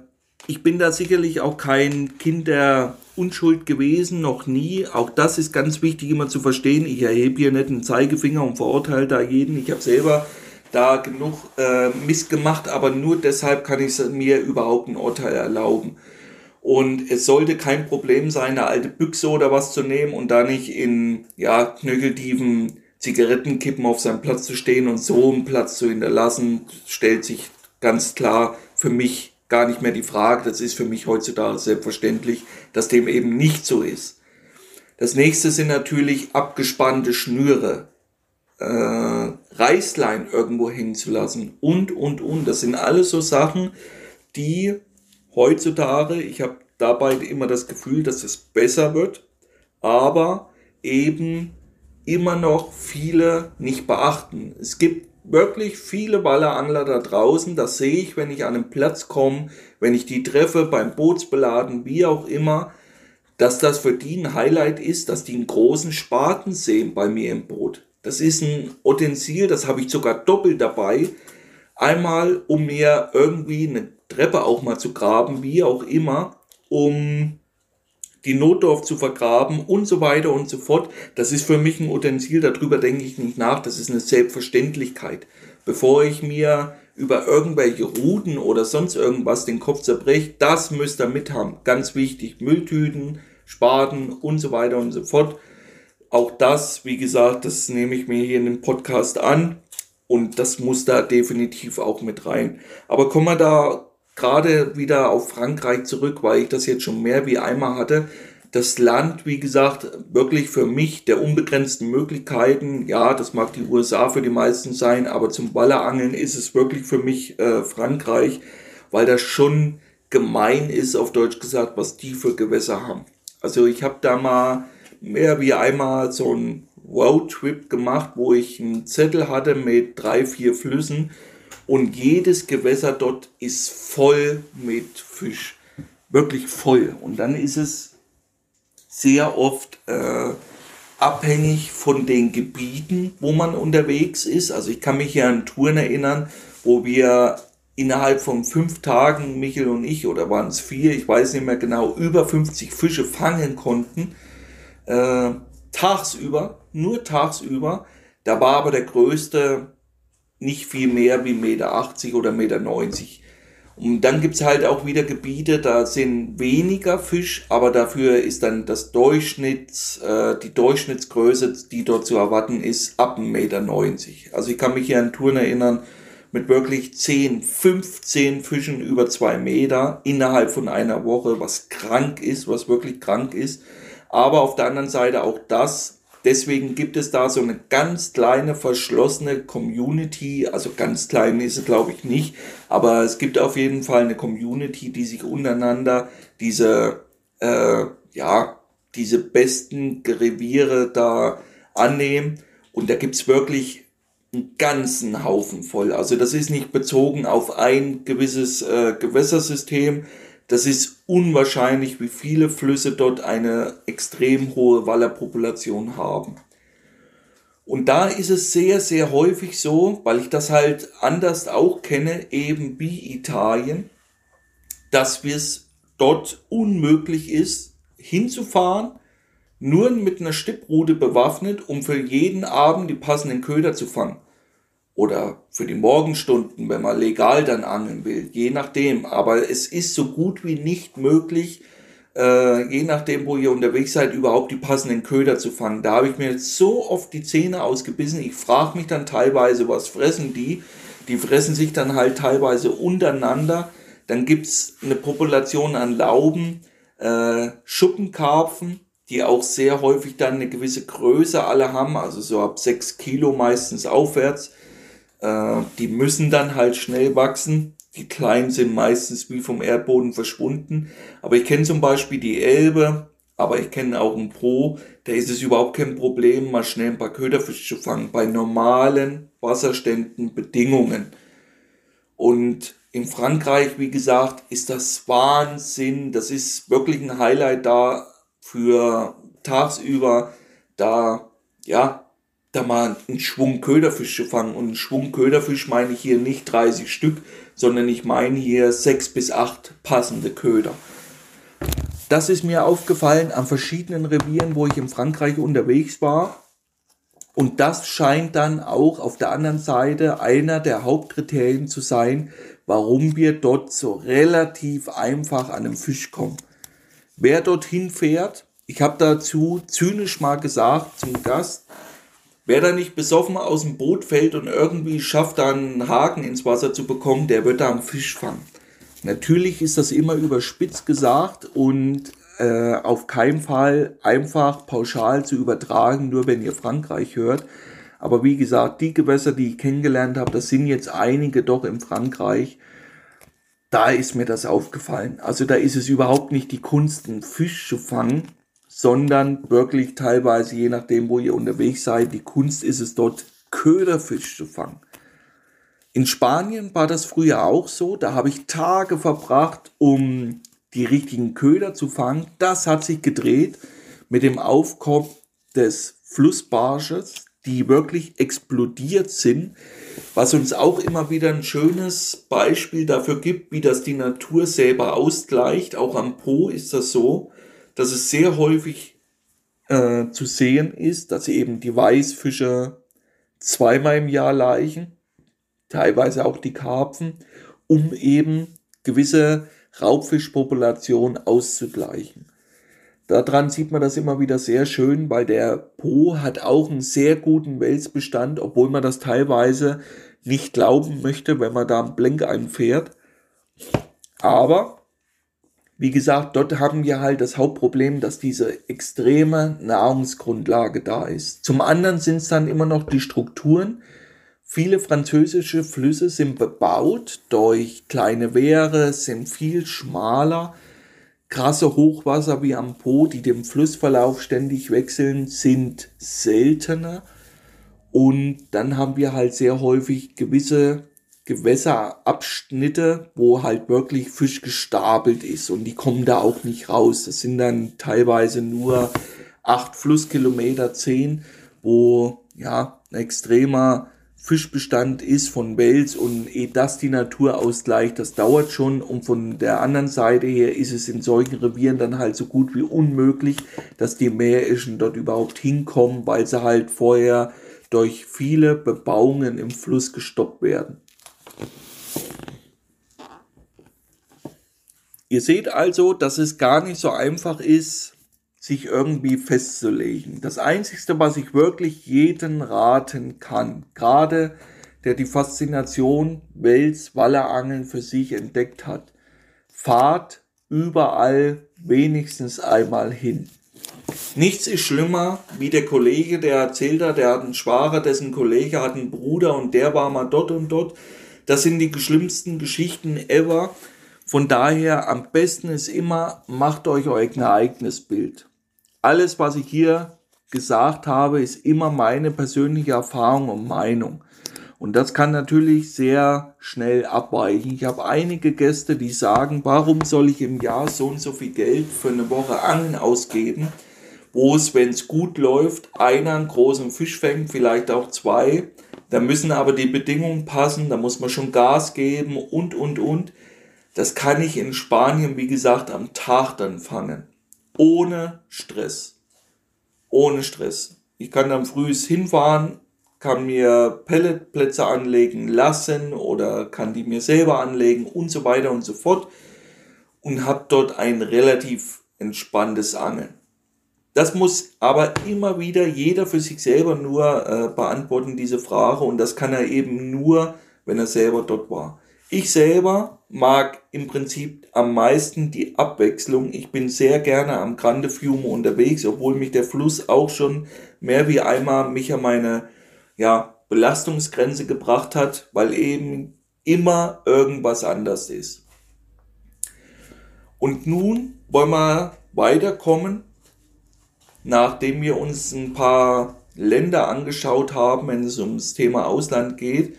ich bin da sicherlich auch kein Kind der Unschuld gewesen, noch nie. Auch das ist ganz wichtig immer zu verstehen. Ich erhebe hier nicht einen Zeigefinger und verurteile da jeden. Ich habe selber da genug äh, Mist gemacht, aber nur deshalb kann ich mir überhaupt ein Urteil erlauben. Und es sollte kein Problem sein, eine alte Büchse oder was zu nehmen und da nicht in ja, knöcheltiefen Zigarettenkippen auf seinem Platz zu stehen und so einen Platz zu hinterlassen, stellt sich ganz klar für mich gar nicht mehr die Frage. Das ist für mich heutzutage selbstverständlich, dass dem eben nicht so ist. Das nächste sind natürlich abgespannte Schnüre äh, Reißlein irgendwo hängen zu lassen und, und, und. Das sind alles so Sachen, die heutzutage, ich habe dabei immer das Gefühl, dass es besser wird, aber eben immer noch viele nicht beachten. Es gibt wirklich viele Ballerangler da draußen, das sehe ich, wenn ich an einen Platz komme, wenn ich die treffe beim Bootsbeladen, wie auch immer, dass das für die ein Highlight ist, dass die einen großen Spaten sehen bei mir im Boot. Das ist ein Utensil, das habe ich sogar doppelt dabei. Einmal, um mir irgendwie eine Treppe auch mal zu graben, wie auch immer, um die Notdorf zu vergraben und so weiter und so fort. Das ist für mich ein Utensil, darüber denke ich nicht nach, das ist eine Selbstverständlichkeit. Bevor ich mir über irgendwelche Ruten oder sonst irgendwas den Kopf zerbreche, das müsst ihr mit haben. Ganz wichtig, Mülltüten, Spaten und so weiter und so fort auch das, wie gesagt, das nehme ich mir hier in dem Podcast an und das muss da definitiv auch mit rein. Aber kommen wir da gerade wieder auf Frankreich zurück, weil ich das jetzt schon mehr wie einmal hatte. Das Land, wie gesagt, wirklich für mich der unbegrenzten Möglichkeiten. Ja, das mag die USA für die meisten sein, aber zum Ballerangeln ist es wirklich für mich äh, Frankreich, weil das schon gemein ist, auf Deutsch gesagt, was die für Gewässer haben. Also ich habe da mal mehr wie einmal so ein Roadtrip gemacht, wo ich einen Zettel hatte mit drei, vier Flüssen und jedes Gewässer dort ist voll mit Fisch. Wirklich voll. Und dann ist es sehr oft äh, abhängig von den Gebieten, wo man unterwegs ist. Also ich kann mich hier an Touren erinnern, wo wir innerhalb von fünf Tagen, Michel und ich, oder waren es vier, ich weiß nicht mehr genau, über 50 Fische fangen konnten äh, tagsüber, nur tagsüber. Da war aber der größte nicht viel mehr wie 1,80 Meter oder 1,90 Meter. Und dann gibt's halt auch wieder Gebiete, da sind weniger Fisch, aber dafür ist dann das Durchschnitts, äh, die Durchschnittsgröße, die dort zu erwarten ist, ab 1,90 Meter. Also ich kann mich hier an Touren erinnern, mit wirklich 10, 15 Fischen über zwei Meter innerhalb von einer Woche, was krank ist, was wirklich krank ist. Aber auf der anderen Seite auch das. Deswegen gibt es da so eine ganz kleine verschlossene Community. Also ganz klein ist es glaube ich nicht. Aber es gibt auf jeden Fall eine Community, die sich untereinander diese, äh, ja, diese besten Reviere da annehmen. Und da gibt's wirklich einen ganzen Haufen voll. Also das ist nicht bezogen auf ein gewisses äh, Gewässersystem, das ist unwahrscheinlich, wie viele Flüsse dort eine extrem hohe Wallerpopulation haben. Und da ist es sehr, sehr häufig so, weil ich das halt anders auch kenne, eben wie Italien, dass es dort unmöglich ist, hinzufahren, nur mit einer Stipprute bewaffnet, um für jeden Abend die passenden Köder zu fangen oder für die Morgenstunden, wenn man legal dann angeln will, je nachdem. Aber es ist so gut wie nicht möglich, äh, je nachdem, wo ihr unterwegs seid, überhaupt die passenden Köder zu fangen. Da habe ich mir jetzt so oft die Zähne ausgebissen. Ich frage mich dann teilweise, was fressen die? Die fressen sich dann halt teilweise untereinander. Dann gibt's eine Population an Lauben, äh, Schuppenkarpfen, die auch sehr häufig dann eine gewisse Größe alle haben, also so ab 6 Kilo meistens aufwärts. Äh, die müssen dann halt schnell wachsen. Die kleinen sind meistens wie vom Erdboden verschwunden. Aber ich kenne zum Beispiel die Elbe, aber ich kenne auch einen Pro, da ist es überhaupt kein Problem, mal schnell ein paar Köderfische zu fangen, bei normalen Wasserständen, Bedingungen. Und in Frankreich, wie gesagt, ist das Wahnsinn. Das ist wirklich ein Highlight da für tagsüber, da, ja, da mal einen Schwung Köderfisch zu fangen. Und einen Schwung Köderfisch meine ich hier nicht 30 Stück, sondern ich meine hier sechs bis acht passende Köder. Das ist mir aufgefallen an verschiedenen Revieren, wo ich in Frankreich unterwegs war. Und das scheint dann auch auf der anderen Seite einer der Hauptkriterien zu sein, warum wir dort so relativ einfach an den Fisch kommen. Wer dorthin fährt, ich habe dazu zynisch mal gesagt zum Gast, wer da nicht besoffen aus dem Boot fällt und irgendwie schafft, da einen Haken ins Wasser zu bekommen, der wird da am Fisch fangen. Natürlich ist das immer überspitzt gesagt und äh, auf keinen Fall einfach pauschal zu übertragen, nur wenn ihr Frankreich hört. Aber wie gesagt, die Gewässer, die ich kennengelernt habe, das sind jetzt einige doch in Frankreich. Da ist mir das aufgefallen. Also da ist es überhaupt nicht die Kunst, einen Fisch zu fangen, sondern wirklich teilweise, je nachdem, wo ihr unterwegs seid, die Kunst ist es dort, Köderfisch zu fangen. In Spanien war das früher auch so. Da habe ich Tage verbracht, um die richtigen Köder zu fangen. Das hat sich gedreht mit dem Aufkommen des Flussbarsches, die wirklich explodiert sind, was uns auch immer wieder ein schönes Beispiel dafür gibt, wie das die Natur selber ausgleicht. Auch am Po ist das so, dass es sehr häufig äh, zu sehen ist, dass eben die Weißfische zweimal im Jahr laichen, teilweise auch die Karpfen, um eben gewisse Raubfischpopulation auszugleichen. Daran sieht man das immer wieder sehr schön, weil der Po hat auch einen sehr guten Welsbestand, obwohl man das teilweise nicht glauben möchte, wenn man da am Blenk einfährt. Aber, wie gesagt, dort haben wir halt das Hauptproblem, dass diese extreme Nahrungsgrundlage da ist. Zum anderen sind es dann immer noch die Strukturen, Viele französische Flüsse sind bebaut durch kleine Wehre, sind viel schmaler. Krasse Hochwasser wie am Po, die dem Flussverlauf ständig wechseln, sind seltener. Und dann haben wir halt sehr häufig gewisse Gewässerabschnitte, wo halt wirklich Fisch gestapelt ist und die kommen da auch nicht raus. Das sind dann teilweise nur acht Flusskilometer, zehn, wo ja ein extremer Fischbestand ist von Wels und eh das die Natur ausgleicht, das dauert schon. Und von der anderen Seite her ist es in solchen Revieren dann halt so gut wie unmöglich, dass die Meerischen dort überhaupt hinkommen, weil sie halt vorher durch viele Bebauungen im Fluss gestoppt werden. Ihr seht also, dass es gar nicht so einfach ist, sich irgendwie festzulegen. Das Einzige, was ich wirklich jeden raten kann, gerade der die Faszination Wels Wallerangeln für sich entdeckt hat, fahrt überall wenigstens einmal hin. Nichts ist schlimmer wie der Kollege, der erzählt hat, der hat einen Schwager, dessen Kollege hat einen Bruder und der war mal dort und dort. Das sind die schlimmsten Geschichten ever. Von daher am besten ist immer, macht euch euer eigenes Bild alles, was ich hier gesagt habe, ist immer meine persönliche Erfahrung und Meinung. Und das kann natürlich sehr schnell abweichen. Ich habe einige Gäste, die sagen, warum soll ich im Jahr so und so viel Geld für eine Woche Angeln ausgeben, wo es, wenn es gut läuft, einer einen großen Fisch fängt, vielleicht auch zwei. Da müssen aber die Bedingungen passen, da muss man schon Gas geben und, und, und. Das kann ich in Spanien, wie gesagt, am Tag dann fangen ohne Stress. Ohne Stress. Ich kann dann früh hinfahren, kann mir Pelletplätze anlegen lassen oder kann die mir selber anlegen und so weiter und so fort und habe dort ein relativ entspanntes Angeln. Das muss aber immer wieder jeder für sich selber nur äh, beantworten, diese Frage. Und das kann er eben nur, wenn er selber dort war. Ich selber mag im Prinzip am meisten die Abwechslung. Ich bin sehr gerne am Grande Fiume unterwegs, obwohl mich der Fluss auch schon mehr wie einmal mich an meine ja, Belastungsgrenze gebracht hat, weil eben immer irgendwas anders ist. Und nun wollen wir weiterkommen, nachdem wir uns ein paar Länder angeschaut haben, wenn es ums Thema Ausland geht,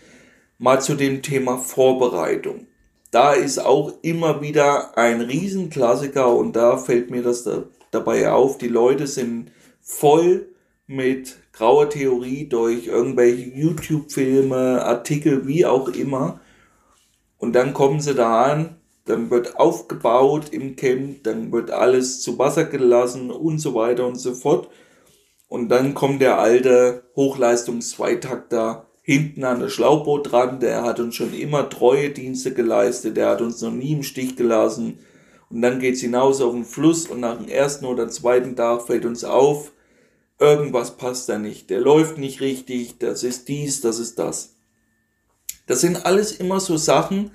mal zu dem Thema Vorbereitung. Da ist auch immer wieder ein Riesenklassiker und da fällt mir das da, dabei auf. Die Leute sind voll mit grauer Theorie durch irgendwelche YouTube-Filme, Artikel, wie auch immer. Und dann kommen sie da an, dann wird aufgebaut im Camp, dann wird alles zu Wasser gelassen und so weiter und so fort. Und dann kommt der alte Hochleistungs-Zweitakter hinten an das Schlauchboot dran, der hat uns schon immer treue Dienste geleistet, der hat uns noch nie im Stich gelassen. Und dann geht's hinaus auf den Fluss und nach dem ersten oder zweiten Tag fällt uns auf, irgendwas passt da nicht, der läuft nicht richtig, das ist dies, das ist das. Das sind alles immer so Sachen,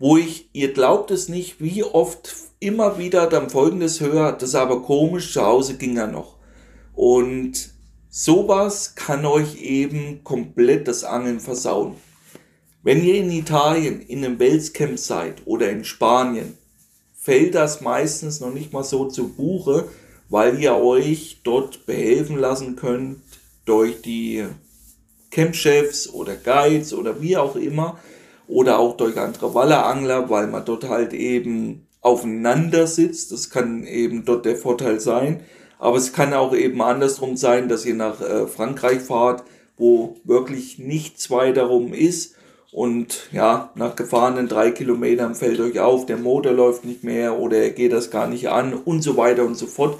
wo ich, ihr glaubt es nicht, wie oft immer wieder dann folgendes höre, das ist aber komisch, zu Hause ging er noch. Und Sowas kann euch eben komplett das Angeln versauen. Wenn ihr in Italien in einem Welscamp seid oder in Spanien, fällt das meistens noch nicht mal so zu Buche, weil ihr euch dort behelfen lassen könnt durch die Campchefs oder Guides oder wie auch immer oder auch durch andere Wallerangler, weil man dort halt eben aufeinander sitzt. Das kann eben dort der Vorteil sein. Aber es kann auch eben andersrum sein, dass ihr nach äh, Frankreich fahrt, wo wirklich nichts weiter rum ist. Und ja, nach gefahrenen drei Kilometern fällt euch auf, der Motor läuft nicht mehr oder er geht das gar nicht an und so weiter und so fort.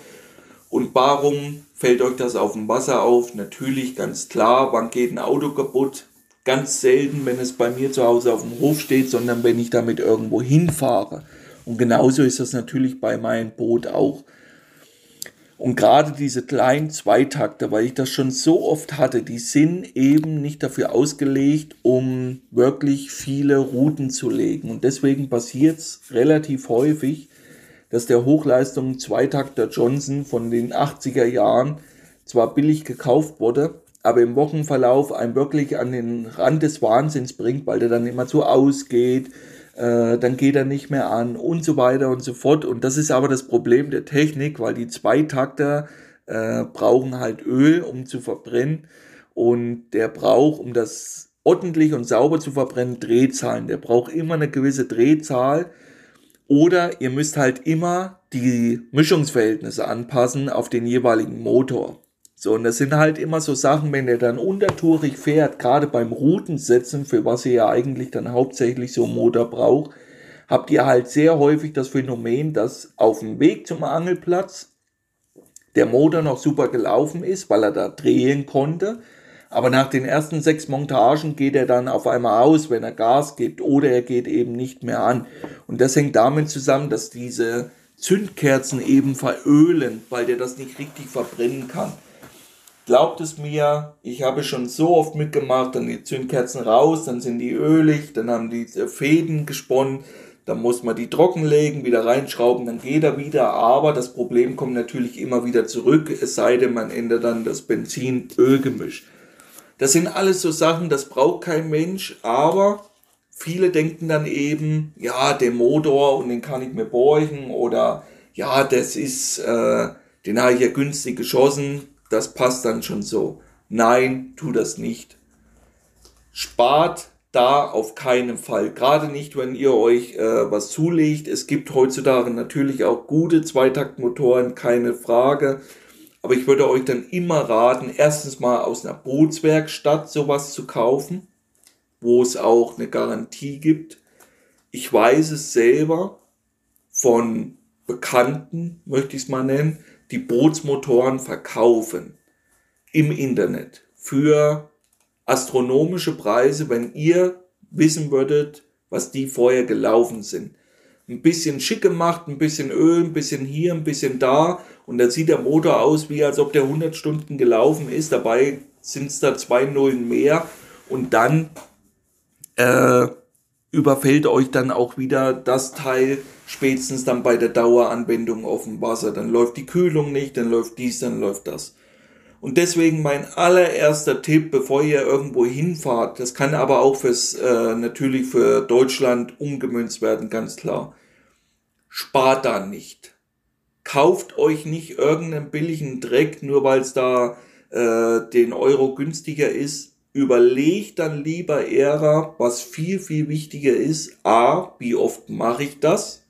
Und warum fällt euch das auf dem Wasser auf? Natürlich, ganz klar, wann geht ein Auto kaputt? Ganz selten, wenn es bei mir zu Hause auf dem Hof steht, sondern wenn ich damit irgendwo hinfahre. Und genauso ist das natürlich bei meinem Boot auch. Und gerade diese kleinen Zweitakter, weil ich das schon so oft hatte, die sind eben nicht dafür ausgelegt, um wirklich viele Routen zu legen. Und deswegen passiert es relativ häufig, dass der Hochleistung Zweitakter Johnson von den 80er Jahren zwar billig gekauft wurde, aber im Wochenverlauf einen wirklich an den Rand des Wahnsinns bringt, weil der dann immer so ausgeht, äh, dann geht er nicht mehr an und so weiter und so fort. Und das ist aber das Problem der Technik, weil die Zweitakter äh, brauchen halt Öl, um zu verbrennen. Und der braucht, um das ordentlich und sauber zu verbrennen, Drehzahlen. Der braucht immer eine gewisse Drehzahl. Oder ihr müsst halt immer die Mischungsverhältnisse anpassen auf den jeweiligen Motor. So, und das sind halt immer so Sachen, wenn ihr dann untertourig fährt, gerade beim Routensetzen, für was ihr ja eigentlich dann hauptsächlich so einen Motor braucht, habt ihr halt sehr häufig das Phänomen, dass auf dem Weg zum Angelplatz der Motor noch super gelaufen ist, weil er da drehen konnte. Aber nach den ersten sechs Montagen geht er dann auf einmal aus, wenn er Gas gibt oder er geht eben nicht mehr an. Und das hängt damit zusammen, dass diese Zündkerzen eben verölen, weil der das nicht richtig verbrennen kann. Glaubt es mir, ich habe schon so oft mitgemacht, dann die Zündkerzen raus, dann sind die ölig, dann haben die äh, Fäden gesponnen, dann muss man die trockenlegen, wieder reinschrauben, dann geht er wieder, aber das Problem kommt natürlich immer wieder zurück, es sei denn, man ändert dann das Benzin-Öl-Gemisch. Das sind alles so Sachen, das braucht kein Mensch, aber viele denken dann eben, ja, der Motor und den kann ich mir borgen oder ja, das ist, äh, den habe ich ja günstig geschossen, das passt dann schon so. Nein, tu das nicht. Spart da auf keinen Fall. Gerade nicht, wenn ihr euch äh, was zulegt. Es gibt heutzutage natürlich auch gute Zweitaktmotoren, keine Frage. Aber ich würde euch dann immer raten, erstens mal aus einer Bootswerkstatt sowas zu kaufen, wo es auch eine Garantie gibt. Ich weiß es selber von Bekannten, möchte ich es mal nennen, die Bootsmotoren verkaufen im Internet für astronomische Preise, wenn ihr wissen würdet, was die vorher gelaufen sind. Ein bisschen schick gemacht, ein bisschen Öl, ein bisschen hier, ein bisschen da und dann sieht der Motor aus, wie als ob der 100 Stunden gelaufen ist. Dabei sind es da zwei Nullen mehr und dann äh, überfällt euch dann auch wieder das Teil spätestens dann bei der Daueranwendung auf dem Wasser. Dann läuft die Kühlung nicht, dann läuft dies, dann läuft das. Und deswegen mein allererster Tipp, bevor ihr irgendwo hinfahrt, das kann aber auch fürs äh, natürlich für Deutschland umgemünzt werden, ganz klar. Spart da nicht. Kauft euch nicht irgendeinen billigen Dreck, nur weil es da äh, den Euro günstiger ist. Überlegt dann lieber eher, was viel, viel wichtiger ist. A, wie oft mache ich das?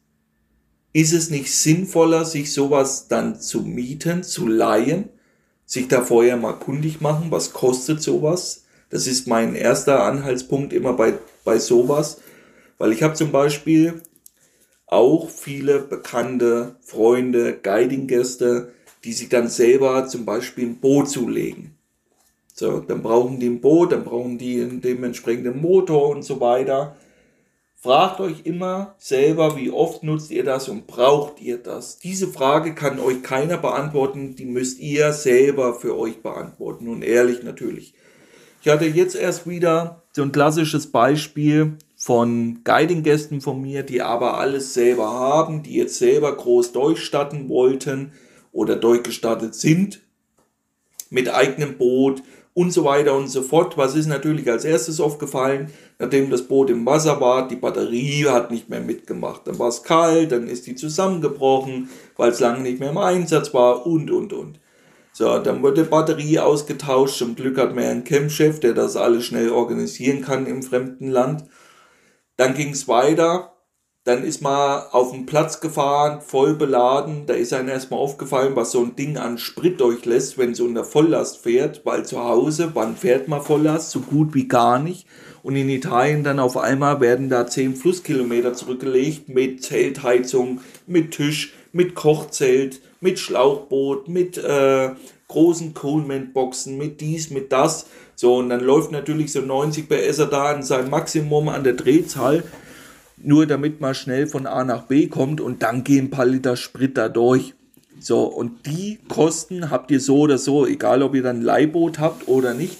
Ist es nicht sinnvoller, sich sowas dann zu mieten, zu leihen? sich da vorher mal kundig machen, was kostet sowas. Das ist mein erster Anhaltspunkt immer bei, bei sowas, weil ich habe zum Beispiel auch viele bekannte Freunde, Guiding-Gäste, die sich dann selber zum Beispiel ein Boot zulegen. So, dann brauchen die ein Boot, dann brauchen die einen dementsprechenden Motor und so weiter. Fragt euch immer selber, wie oft nutzt ihr das und braucht ihr das? Diese Frage kann euch keiner beantworten, die müsst ihr selber für euch beantworten und ehrlich natürlich. Ich hatte jetzt erst wieder so ein klassisches Beispiel von Guiding-Gästen von mir, die aber alles selber haben, die jetzt selber groß durchstatten wollten oder durchgestattet sind mit eigenem Boot und so weiter und so fort. Was ist natürlich als erstes aufgefallen? Nachdem das Boot im Wasser war, die Batterie hat nicht mehr mitgemacht. Dann war es kalt, dann ist die zusammengebrochen, weil es lange nicht mehr im Einsatz war und, und, und. So, dann wurde die Batterie ausgetauscht. Zum Glück hat man einen Campchef, der das alles schnell organisieren kann im fremden Land. Dann ging es weiter. Dann ist man auf den Platz gefahren, voll beladen. Da ist einem erstmal aufgefallen, was so ein Ding an Sprit durchlässt, wenn es unter Volllast fährt. Weil zu Hause, wann fährt man Volllast? So gut wie gar nicht. Und in Italien dann auf einmal werden da 10 Flusskilometer zurückgelegt mit Zeltheizung, mit Tisch, mit Kochzelt, mit Schlauchboot, mit äh, großen Coleman-Boxen, mit dies, mit das. So, und dann läuft natürlich so 90 PS da an sein Maximum an der Drehzahl, nur damit man schnell von A nach B kommt und dann gehen ein paar Liter Sprit da durch. So, und die Kosten habt ihr so oder so, egal ob ihr dann ein Leihboot habt oder nicht.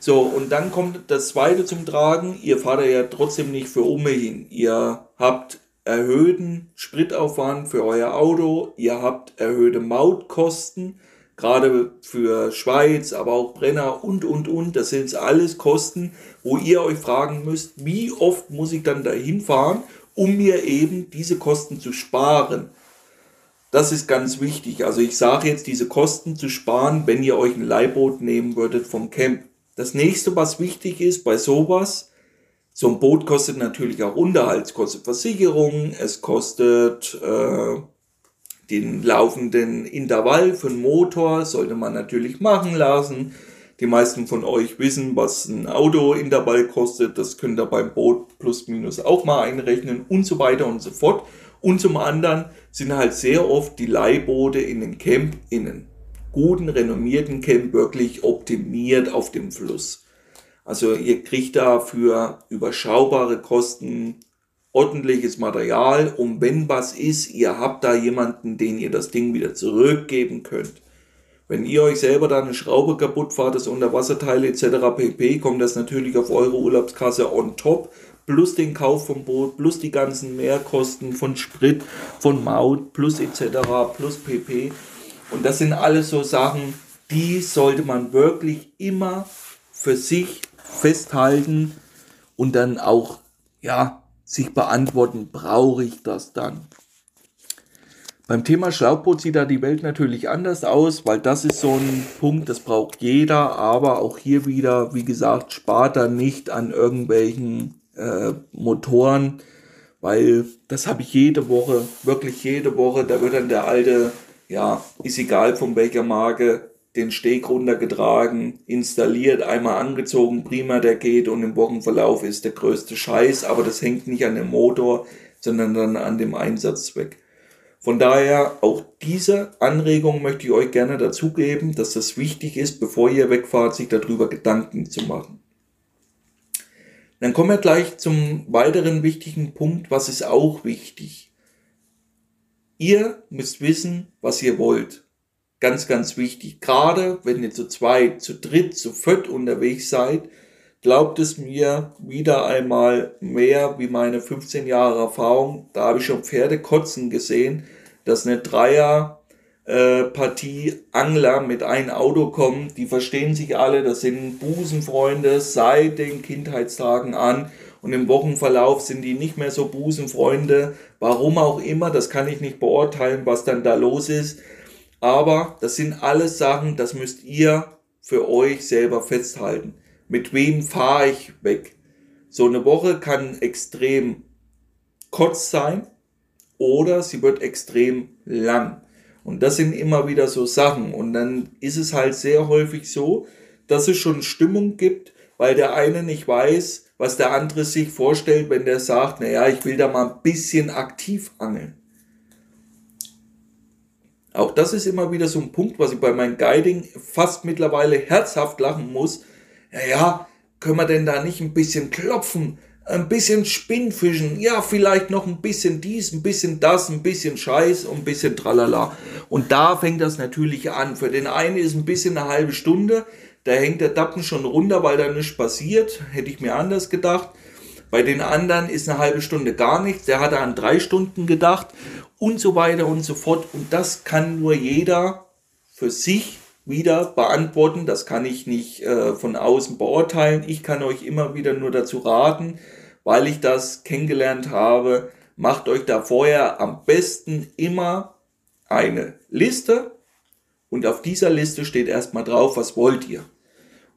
So, und dann kommt das zweite zum Tragen. Ihr fahrt ja trotzdem nicht für Umme hin. Ihr habt erhöhten Spritaufwand für euer Auto. Ihr habt erhöhte Mautkosten. Gerade für Schweiz, aber auch Brenner und, und, und. Das sind alles Kosten, wo ihr euch fragen müsst, wie oft muss ich dann dahin fahren, um mir eben diese Kosten zu sparen. Das ist ganz wichtig. Also ich sage jetzt, diese Kosten zu sparen, wenn ihr euch ein Leihboot nehmen würdet vom Camp. Das nächste, was wichtig ist bei sowas, so ein Boot kostet natürlich auch Unterhalt, es kostet Versicherung, es kostet äh, den laufenden Intervall für den Motor, sollte man natürlich machen lassen. Die meisten von euch wissen, was ein Auto-Intervall kostet. Das könnt ihr beim Boot plus minus auch mal einrechnen und so weiter und so fort. Und zum anderen sind halt sehr oft die Leihboote in den Camp innen guten, renommierten Camp wirklich optimiert auf dem Fluss. Also ihr kriegt da für überschaubare Kosten ordentliches Material und wenn was ist, ihr habt da jemanden, den ihr das Ding wieder zurückgeben könnt. Wenn ihr euch selber da eine Schraube kaputt fahrt, das Unterwasserteile etc. pp, kommt das natürlich auf eure Urlaubskasse on top, plus den Kauf vom Boot, plus die ganzen Mehrkosten von Sprit, von Maut, plus etc. plus pp. Und das sind alles so Sachen, die sollte man wirklich immer für sich festhalten und dann auch, ja, sich beantworten, brauche ich das dann? Beim Thema Schlauchboot sieht da die Welt natürlich anders aus, weil das ist so ein Punkt, das braucht jeder, aber auch hier wieder, wie gesagt, spart da nicht an irgendwelchen äh, Motoren, weil das habe ich jede Woche, wirklich jede Woche, da wird dann der alte ja, ist egal von welcher Marke, den Steg runtergetragen, installiert, einmal angezogen, prima, der geht und im Wochenverlauf ist der größte Scheiß, aber das hängt nicht an dem Motor, sondern dann an dem Einsatzzweck. Von daher auch diese Anregung möchte ich euch gerne dazugeben, dass das wichtig ist, bevor ihr wegfahrt, sich darüber Gedanken zu machen. Dann kommen wir gleich zum weiteren wichtigen Punkt, was ist auch wichtig. Ihr müsst wissen, was ihr wollt. Ganz, ganz wichtig. Gerade wenn ihr zu zweit, zu dritt, zu viert unterwegs seid, glaubt es mir wieder einmal mehr wie meine 15 Jahre Erfahrung. Da habe ich schon Pferde kotzen gesehen, dass eine Dreier äh, Partie Angler mit einem Auto kommen, die verstehen sich alle, das sind Busenfreunde seit den Kindheitstagen an und im Wochenverlauf sind die nicht mehr so Busenfreunde, warum auch immer, das kann ich nicht beurteilen, was dann da los ist, aber das sind alles Sachen, das müsst ihr für euch selber festhalten. Mit wem fahre ich weg? So eine Woche kann extrem kurz sein oder sie wird extrem lang. Und das sind immer wieder so Sachen. Und dann ist es halt sehr häufig so, dass es schon Stimmung gibt, weil der eine nicht weiß, was der andere sich vorstellt, wenn der sagt, naja, ich will da mal ein bisschen aktiv angeln. Auch das ist immer wieder so ein Punkt, was ich bei meinem Guiding fast mittlerweile herzhaft lachen muss. Ja, ja, können wir denn da nicht ein bisschen klopfen? Ein bisschen Spinnfischen, ja, vielleicht noch ein bisschen dies, ein bisschen das, ein bisschen Scheiß und ein bisschen Tralala. Und da fängt das natürlich an. Für den einen ist ein bisschen eine halbe Stunde, da hängt der Dappen schon runter, weil da nichts passiert. Hätte ich mir anders gedacht. Bei den anderen ist eine halbe Stunde gar nichts. Der hat an drei Stunden gedacht und so weiter und so fort. Und das kann nur jeder für sich wieder beantworten. Das kann ich nicht äh, von außen beurteilen. Ich kann euch immer wieder nur dazu raten, weil ich das kennengelernt habe. Macht euch da vorher am besten immer eine Liste und auf dieser Liste steht erstmal drauf, was wollt ihr.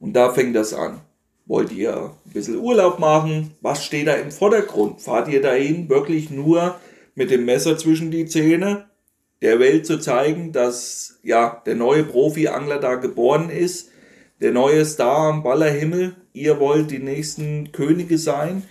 Und da fängt das an. Wollt ihr ein bisschen Urlaub machen? Was steht da im Vordergrund? Fahrt ihr dahin wirklich nur mit dem Messer zwischen die Zähne, der Welt zu zeigen, dass ja der neue Profi-Angler da geboren ist, der neue Star am Ballerhimmel, ihr wollt die nächsten Könige sein,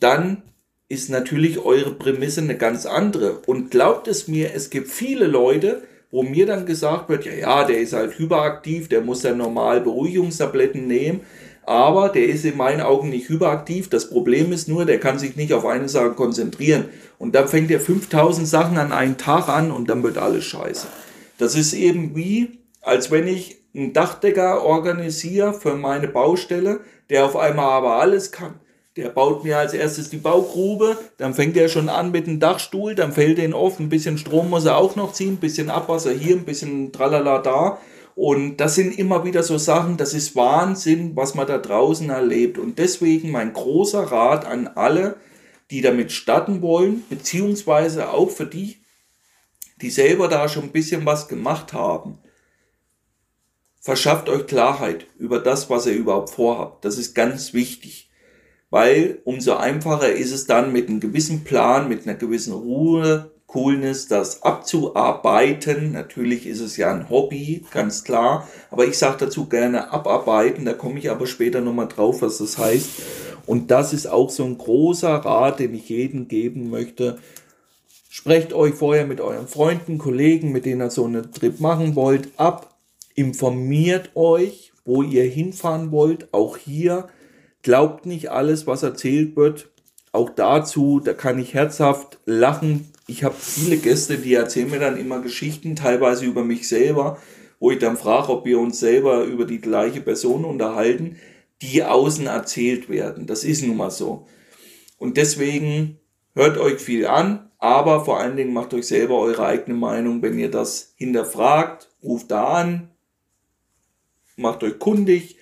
dann ist natürlich eure Prämisse eine ganz andere. Und glaubt es mir, es gibt viele Leute, wo mir dann gesagt wird, ja, ja, der ist halt hyperaktiv, der muss dann normal Beruhigungstabletten nehmen aber der ist in meinen Augen nicht hyperaktiv. Das Problem ist nur, der kann sich nicht auf eine Sache konzentrieren. Und dann fängt er 5000 Sachen an einen Tag an und dann wird alles scheiße. Das ist eben wie, als wenn ich einen Dachdecker organisiere für meine Baustelle, der auf einmal aber alles kann. Der baut mir als erstes die Baugrube, dann fängt er schon an mit dem Dachstuhl, dann fällt er ihn auf, ein bisschen Strom muss er auch noch ziehen, ein bisschen Abwasser hier, ein bisschen Tralala da. Und das sind immer wieder so Sachen, das ist Wahnsinn, was man da draußen erlebt. Und deswegen mein großer Rat an alle, die damit starten wollen, beziehungsweise auch für die, die selber da schon ein bisschen was gemacht haben. Verschafft euch Klarheit über das, was ihr überhaupt vorhabt. Das ist ganz wichtig. Weil umso einfacher ist es dann mit einem gewissen Plan, mit einer gewissen Ruhe, Coolness, das abzuarbeiten. Natürlich ist es ja ein Hobby, ganz klar. Aber ich sage dazu gerne abarbeiten. Da komme ich aber später nochmal drauf, was das heißt. Und das ist auch so ein großer Rat, den ich jedem geben möchte. Sprecht euch vorher mit euren Freunden, Kollegen, mit denen ihr so einen Trip machen wollt, ab. Informiert euch, wo ihr hinfahren wollt. Auch hier glaubt nicht alles, was erzählt wird. Auch dazu, da kann ich herzhaft lachen, ich habe viele Gäste, die erzählen mir dann immer Geschichten, teilweise über mich selber, wo ich dann frage, ob wir uns selber über die gleiche Person unterhalten, die außen erzählt werden. Das ist nun mal so. Und deswegen hört euch viel an, aber vor allen Dingen macht euch selber eure eigene Meinung, wenn ihr das hinterfragt, ruft da an, macht euch kundig,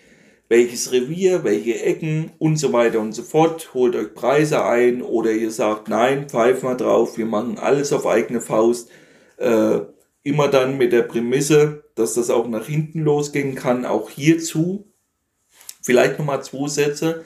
welches Revier, welche Ecken und so weiter und so fort. Holt euch Preise ein oder ihr sagt, nein, pfeift mal drauf, wir machen alles auf eigene Faust. Äh, immer dann mit der Prämisse, dass das auch nach hinten losgehen kann. Auch hierzu vielleicht nochmal zwei Sätze.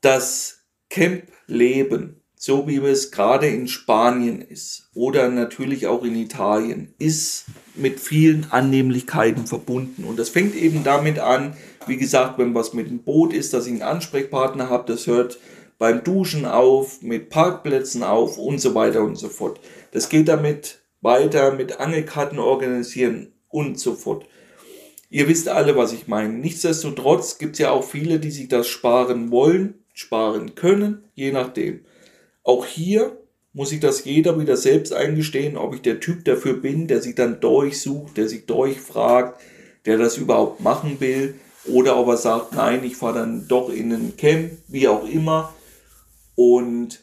Das Camp-Leben, so wie es gerade in Spanien ist oder natürlich auch in Italien, ist mit vielen Annehmlichkeiten verbunden. Und das fängt eben damit an, wie gesagt, wenn was mit dem Boot ist, dass ich einen Ansprechpartner habe, das hört beim Duschen auf, mit Parkplätzen auf und so weiter und so fort. Das geht damit weiter mit Angelkarten organisieren und so fort. Ihr wisst alle, was ich meine. Nichtsdestotrotz gibt es ja auch viele, die sich das sparen wollen, sparen können, je nachdem. Auch hier muss sich das jeder wieder selbst eingestehen, ob ich der Typ dafür bin, der sich dann durchsucht, der sich durchfragt, der das überhaupt machen will oder ob er sagt, nein, ich fahre dann doch in ein Camp, wie auch immer, und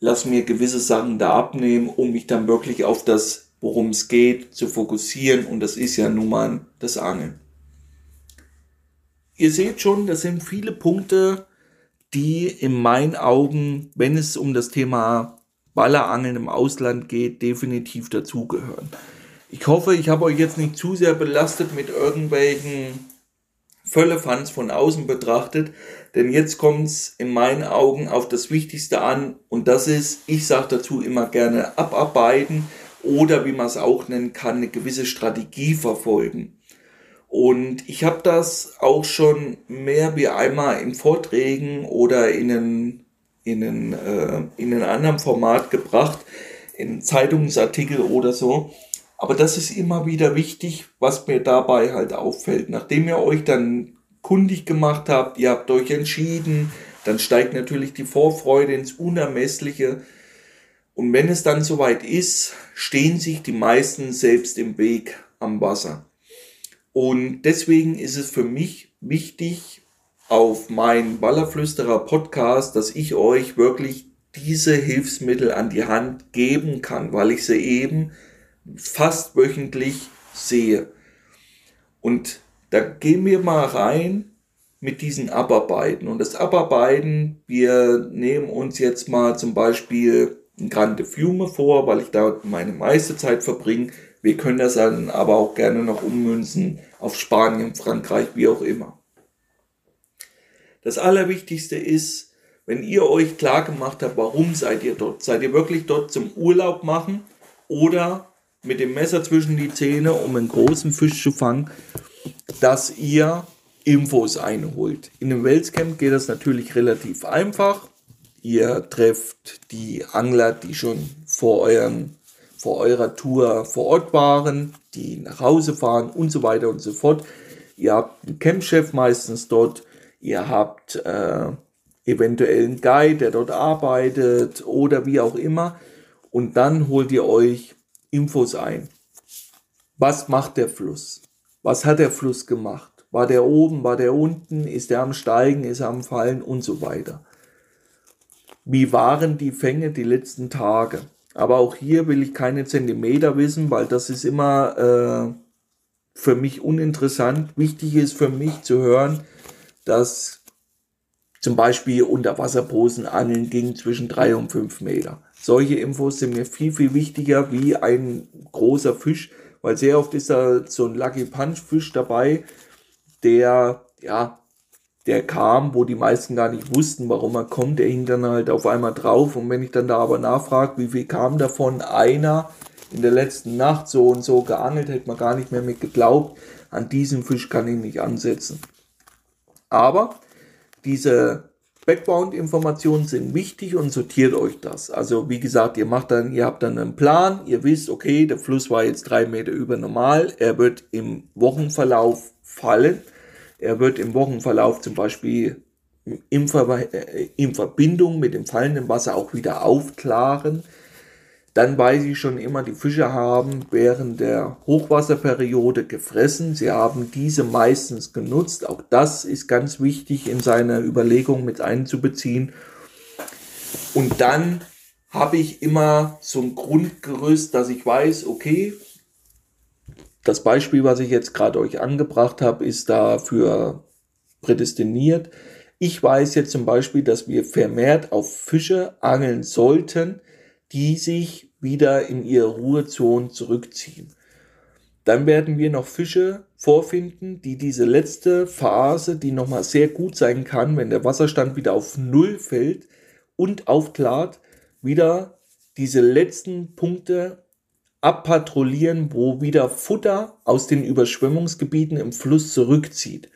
lass mir gewisse Sachen da abnehmen, um mich dann wirklich auf das, worum es geht, zu fokussieren. Und das ist ja nun mal das Angeln. Ihr seht schon, das sind viele Punkte, die in meinen Augen, wenn es um das Thema Ballerangeln im Ausland geht, definitiv dazugehören. Ich hoffe, ich habe euch jetzt nicht zu sehr belastet mit irgendwelchen Völlefanz von außen betrachtet, denn jetzt kommt es in meinen Augen auf das Wichtigste an und das ist, ich sage dazu immer gerne abarbeiten oder wie man es auch nennen kann, eine gewisse Strategie verfolgen. Und ich habe das auch schon mehr wie einmal in Vorträgen oder in einem, in einem, äh, in einem anderen Format gebracht, in Zeitungsartikel oder so. Aber das ist immer wieder wichtig, was mir dabei halt auffällt. Nachdem ihr euch dann kundig gemacht habt, ihr habt euch entschieden, dann steigt natürlich die Vorfreude ins Unermessliche. Und wenn es dann soweit ist, stehen sich die meisten selbst im Weg am Wasser. Und deswegen ist es für mich wichtig, auf meinen Ballerflüsterer Podcast, dass ich euch wirklich diese Hilfsmittel an die Hand geben kann, weil ich sie eben fast wöchentlich sehe. Und da gehen wir mal rein mit diesen Abarbeiten. Und das Abarbeiten, wir nehmen uns jetzt mal zum Beispiel ein Grande Fiume vor, weil ich da meine meiste Zeit verbringe. Wir können das dann aber auch gerne noch ummünzen auf Spanien, Frankreich, wie auch immer. Das Allerwichtigste ist, wenn ihr euch klar gemacht habt, warum seid ihr dort? Seid ihr wirklich dort zum Urlaub machen oder mit dem Messer zwischen die Zähne, um einen großen Fisch zu fangen, dass ihr Infos einholt. In einem Welscamp geht das natürlich relativ einfach. Ihr trefft die Angler, die schon vor, euren, vor eurer Tour vor Ort waren, die nach Hause fahren und so weiter und so fort. Ihr habt einen Campchef meistens dort. Ihr habt äh, eventuell einen Guide, der dort arbeitet oder wie auch immer. Und dann holt ihr euch Infos ein. Was macht der Fluss? Was hat der Fluss gemacht? War der oben, war der unten, ist er am Steigen, ist er am Fallen und so weiter. Wie waren die Fänge die letzten Tage? Aber auch hier will ich keine Zentimeter wissen, weil das ist immer äh, für mich uninteressant. Wichtig ist für mich zu hören, dass zum Beispiel Unterwasserposen angeln ging zwischen drei und fünf Meter. Solche Infos sind mir viel, viel wichtiger wie ein großer Fisch, weil sehr oft ist da so ein Lucky Punch Fisch dabei, der, ja, der kam, wo die meisten gar nicht wussten, warum er kommt. Der hing dann halt auf einmal drauf. Und wenn ich dann da aber nachfrage, wie viel kam davon, einer in der letzten Nacht so und so geangelt, hätte man gar nicht mehr mit geglaubt. An diesem Fisch kann ich nicht ansetzen. Aber diese Background-Informationen sind wichtig und sortiert euch das. Also wie gesagt, ihr macht dann, ihr habt dann einen Plan, ihr wisst, okay, der Fluss war jetzt drei Meter über normal, er wird im Wochenverlauf fallen, er wird im Wochenverlauf zum Beispiel in, Ver äh, in Verbindung mit dem fallenden Wasser auch wieder aufklaren dann weiß ich schon immer, die Fische haben während der Hochwasserperiode gefressen. Sie haben diese meistens genutzt. Auch das ist ganz wichtig in seine Überlegung mit einzubeziehen. Und dann habe ich immer so ein Grundgerüst, dass ich weiß, okay, das Beispiel, was ich jetzt gerade euch angebracht habe, ist dafür prädestiniert. Ich weiß jetzt zum Beispiel, dass wir vermehrt auf Fische angeln sollten, die sich wieder in ihre Ruhezone zurückziehen. Dann werden wir noch Fische vorfinden, die diese letzte Phase, die nochmal sehr gut sein kann, wenn der Wasserstand wieder auf Null fällt und aufklart, wieder diese letzten Punkte abpatrouillieren, wo wieder Futter aus den Überschwemmungsgebieten im Fluss zurückzieht.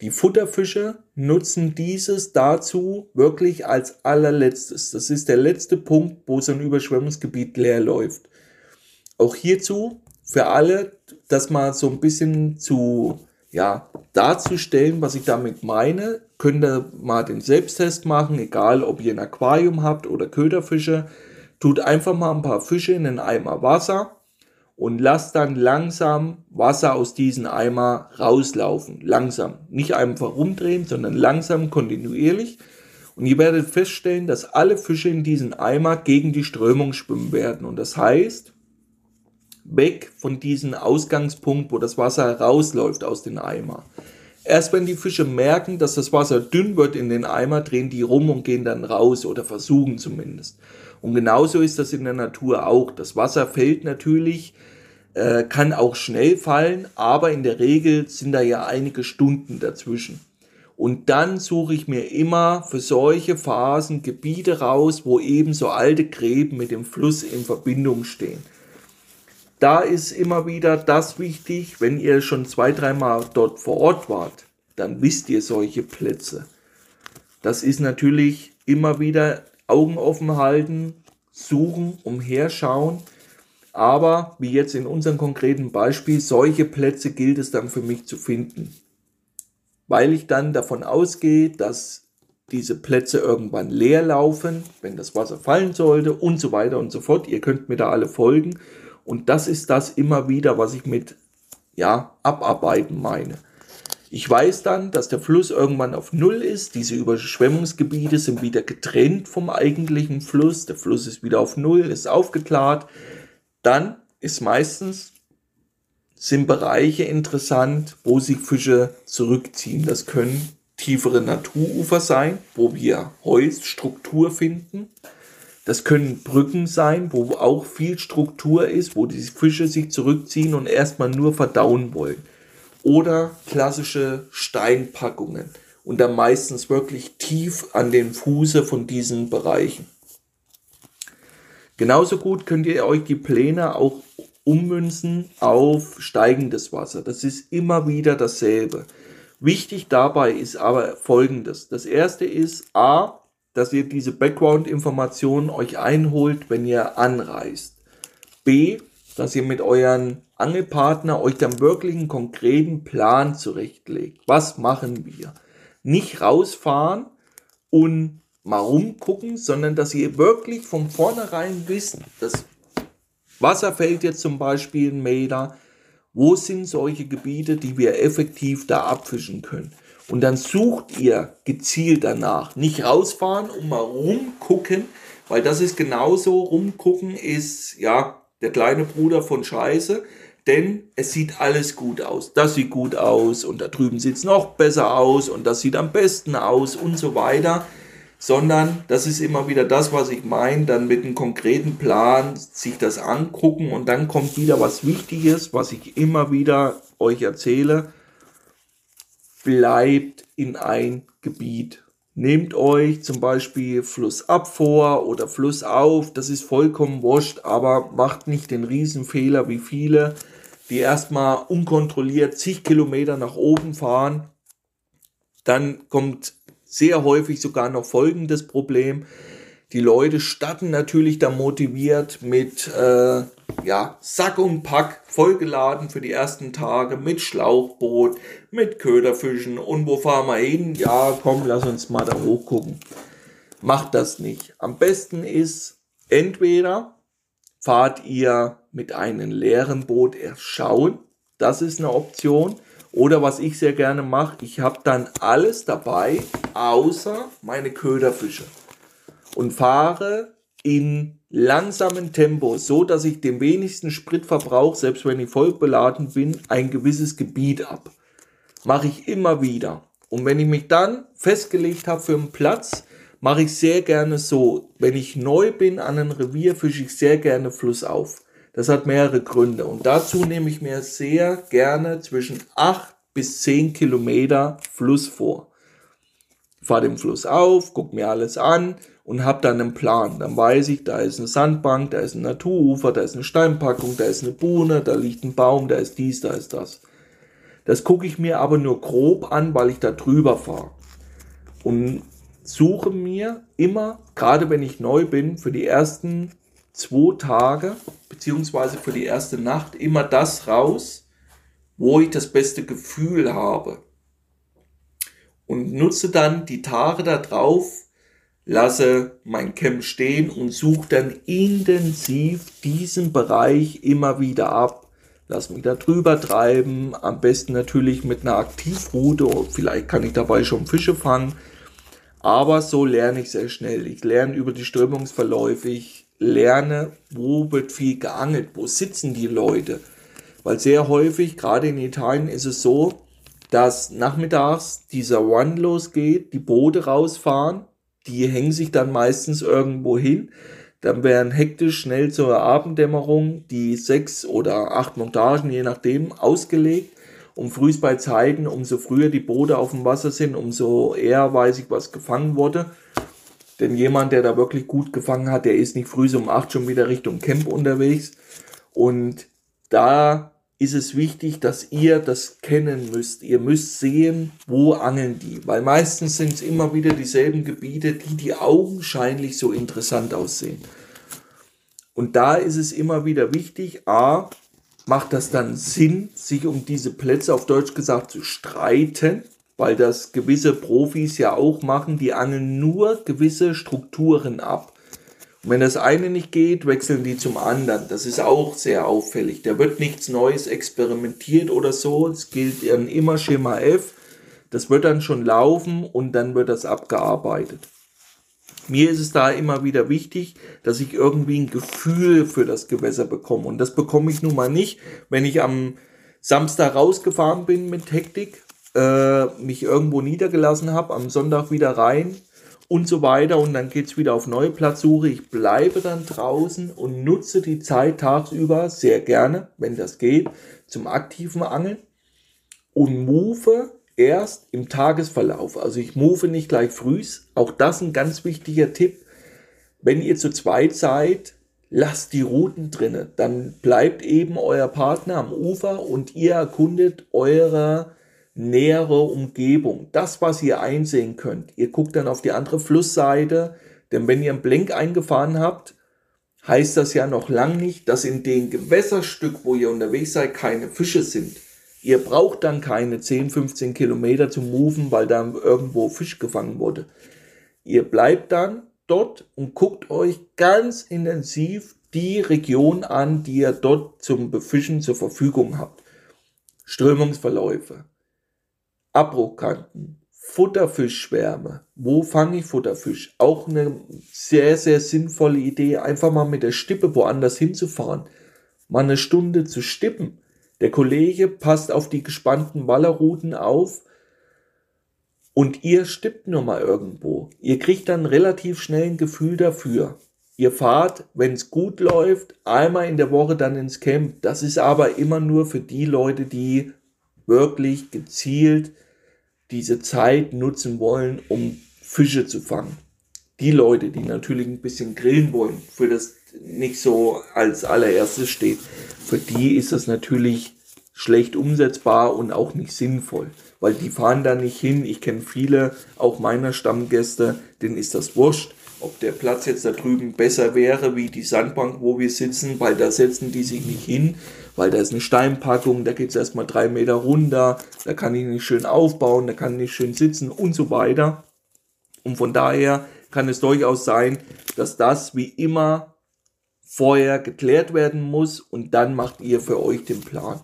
Die Futterfische nutzen dieses dazu wirklich als allerletztes. Das ist der letzte Punkt, wo so ein Überschwemmungsgebiet leer läuft. Auch hierzu für alle, das mal so ein bisschen zu, ja, darzustellen, was ich damit meine, könnt ihr mal den Selbsttest machen, egal ob ihr ein Aquarium habt oder Köderfische. Tut einfach mal ein paar Fische in einen Eimer Wasser und lasse dann langsam Wasser aus diesem Eimer rauslaufen. Langsam. Nicht einfach rumdrehen, sondern langsam, kontinuierlich. Und ihr werdet feststellen, dass alle Fische in diesem Eimer gegen die Strömung schwimmen werden. Und das heißt, weg von diesem Ausgangspunkt, wo das Wasser rausläuft aus dem Eimer. Erst wenn die Fische merken, dass das Wasser dünn wird in den Eimer, drehen die rum und gehen dann raus oder versuchen zumindest. Und genauso ist das in der Natur auch. Das Wasser fällt natürlich, äh, kann auch schnell fallen, aber in der Regel sind da ja einige Stunden dazwischen. Und dann suche ich mir immer für solche Phasen Gebiete raus, wo eben so alte Gräben mit dem Fluss in Verbindung stehen da ist immer wieder das wichtig, wenn ihr schon zwei, dreimal dort vor Ort wart, dann wisst ihr solche Plätze. Das ist natürlich immer wieder Augen offen halten, suchen, umherschauen. Aber wie jetzt in unserem konkreten Beispiel, solche Plätze gilt es dann für mich zu finden. Weil ich dann davon ausgehe, dass diese Plätze irgendwann leer laufen, wenn das Wasser fallen sollte und so weiter und so fort. Ihr könnt mir da alle folgen. Und das ist das immer wieder, was ich mit ja, abarbeiten meine. Ich weiß dann, dass der Fluss irgendwann auf Null ist. Diese Überschwemmungsgebiete sind wieder getrennt vom eigentlichen Fluss. Der Fluss ist wieder auf Null, ist aufgeklärt. Dann ist meistens sind Bereiche interessant, wo sich Fische zurückziehen. Das können tiefere Naturufer sein, wo wir Holzstruktur finden. Das können Brücken sein, wo auch viel Struktur ist, wo die Fische sich zurückziehen und erstmal nur verdauen wollen. Oder klassische Steinpackungen und dann meistens wirklich tief an den Fuße von diesen Bereichen. Genauso gut könnt ihr euch die Pläne auch ummünzen auf steigendes Wasser. Das ist immer wieder dasselbe. Wichtig dabei ist aber folgendes. Das erste ist A, dass ihr diese Background-Informationen euch einholt, wenn ihr anreist. B, dass ihr mit euren Angelpartner euch dann wirklich einen konkreten Plan zurechtlegt. Was machen wir? Nicht rausfahren und mal rumgucken, sondern dass ihr wirklich von vornherein wisst, das Wasser fällt jetzt zum Beispiel in Meter. Wo sind solche Gebiete, die wir effektiv da abfischen können? Und dann sucht ihr gezielt danach. Nicht rausfahren und mal rumgucken, weil das ist genauso, rumgucken ist, ja, der kleine Bruder von Scheiße. Denn es sieht alles gut aus. Das sieht gut aus und da drüben sieht es noch besser aus und das sieht am besten aus und so weiter. Sondern das ist immer wieder das, was ich meine, dann mit einem konkreten Plan sich das angucken und dann kommt wieder was Wichtiges, was ich immer wieder euch erzähle bleibt in ein Gebiet. Nehmt euch zum Beispiel Flussabfuhr oder Flussauf, das ist vollkommen wurscht, aber macht nicht den Riesenfehler wie viele, die erstmal unkontrolliert zig Kilometer nach oben fahren. Dann kommt sehr häufig sogar noch folgendes Problem. Die Leute starten natürlich da motiviert mit äh, ja, Sack und Pack vollgeladen für die ersten Tage mit Schlauchboot, mit Köderfischen und wo fahren wir hin? Ja, komm, lass uns mal da hochgucken. Macht das nicht. Am besten ist entweder fahrt ihr mit einem leeren Boot erst schauen. Das ist eine Option. Oder was ich sehr gerne mache, ich habe dann alles dabei, außer meine Köderfische. Und fahre in langsamen Tempo, so dass ich den wenigsten Spritverbrauch, selbst wenn ich voll beladen bin, ein gewisses Gebiet ab. Mache ich immer wieder. Und wenn ich mich dann festgelegt habe für einen Platz, mache ich sehr gerne so. Wenn ich neu bin an einem Revier, fische ich sehr gerne flussauf. Das hat mehrere Gründe. Und dazu nehme ich mir sehr gerne zwischen 8 bis 10 Kilometer Fluss vor. Fahre den Fluss auf, gucke mir alles an, und habe dann einen Plan. Dann weiß ich, da ist eine Sandbank, da ist ein Naturufer, da ist eine Steinpackung, da ist eine Buhne, da liegt ein Baum, da ist dies, da ist das. Das gucke ich mir aber nur grob an, weil ich da drüber fahre. Und suche mir immer, gerade wenn ich neu bin, für die ersten zwei Tage, beziehungsweise für die erste Nacht, immer das raus, wo ich das beste Gefühl habe. Und nutze dann die Tage darauf, lasse mein Camp stehen und suche dann intensiv diesen Bereich immer wieder ab. Lass mich da drüber treiben, am besten natürlich mit einer Aktivroute, vielleicht kann ich dabei schon Fische fangen, aber so lerne ich sehr schnell. Ich lerne über die Strömungsverläufe, ich lerne, wo wird viel geangelt, wo sitzen die Leute. Weil sehr häufig, gerade in Italien, ist es so, dass nachmittags dieser Run losgeht, die Boote rausfahren, die hängen sich dann meistens irgendwo hin. Dann werden hektisch schnell zur Abenddämmerung die sechs oder acht Montagen, je nachdem, ausgelegt. Um frühst bei Zeiten, umso früher die Boote auf dem Wasser sind, umso eher weiß ich, was gefangen wurde. Denn jemand, der da wirklich gut gefangen hat, der ist nicht früh um acht schon wieder Richtung Camp unterwegs. Und da ist es wichtig, dass ihr das kennen müsst. Ihr müsst sehen, wo angeln die, weil meistens sind es immer wieder dieselben Gebiete, die die augenscheinlich so interessant aussehen. Und da ist es immer wieder wichtig, a, macht das dann Sinn, sich um diese Plätze auf Deutsch gesagt zu streiten, weil das gewisse Profis ja auch machen, die angeln nur gewisse Strukturen ab. Und wenn das eine nicht geht, wechseln die zum anderen. Das ist auch sehr auffällig. Da wird nichts Neues experimentiert oder so. Es gilt dann immer Schema F. Das wird dann schon laufen und dann wird das abgearbeitet. Mir ist es da immer wieder wichtig, dass ich irgendwie ein Gefühl für das Gewässer bekomme. Und das bekomme ich nun mal nicht, wenn ich am Samstag rausgefahren bin mit Hektik, äh, mich irgendwo niedergelassen habe, am Sonntag wieder rein und so weiter. Und dann geht es wieder auf neue Platzsuche. Ich bleibe dann draußen und nutze die Zeit tagsüber sehr gerne, wenn das geht, zum aktiven Angeln und move erst im Tagesverlauf. Also ich move nicht gleich früh. Auch das ein ganz wichtiger Tipp. Wenn ihr zu zweit seid, lasst die Routen drinne. Dann bleibt eben euer Partner am Ufer und ihr erkundet eure nähere Umgebung, das, was ihr einsehen könnt. Ihr guckt dann auf die andere Flussseite, denn wenn ihr einen Blink eingefahren habt, heißt das ja noch lang nicht, dass in dem Gewässerstück, wo ihr unterwegs seid, keine Fische sind. Ihr braucht dann keine 10, 15 Kilometer zu moven, weil da irgendwo Fisch gefangen wurde. Ihr bleibt dann dort und guckt euch ganz intensiv die Region an, die ihr dort zum Befischen zur Verfügung habt. Strömungsverläufe, Abbruchkanten, Futterfischschwärme. Wo fange ich Futterfisch? Auch eine sehr, sehr sinnvolle Idee, einfach mal mit der Stippe woanders hinzufahren. Mal eine Stunde zu stippen. Der Kollege passt auf die gespannten Wallerrouten auf und ihr stippt nur mal irgendwo. Ihr kriegt dann relativ schnell ein Gefühl dafür. Ihr fahrt, wenn es gut läuft, einmal in der Woche dann ins Camp. Das ist aber immer nur für die Leute, die wirklich gezielt diese Zeit nutzen wollen, um Fische zu fangen. Die Leute, die natürlich ein bisschen grillen wollen, für das nicht so als allererstes steht, für die ist das natürlich schlecht umsetzbar und auch nicht sinnvoll, weil die fahren da nicht hin. Ich kenne viele, auch meiner Stammgäste, denen ist das wurscht, ob der Platz jetzt da drüben besser wäre wie die Sandbank, wo wir sitzen, weil da setzen die sich nicht hin, weil da ist eine Steinpackung, da geht es erstmal drei Meter runter, da kann ich nicht schön aufbauen, da kann ich nicht schön sitzen und so weiter. Und von daher kann es durchaus sein, dass das wie immer vorher geklärt werden muss und dann macht ihr für euch den Plan.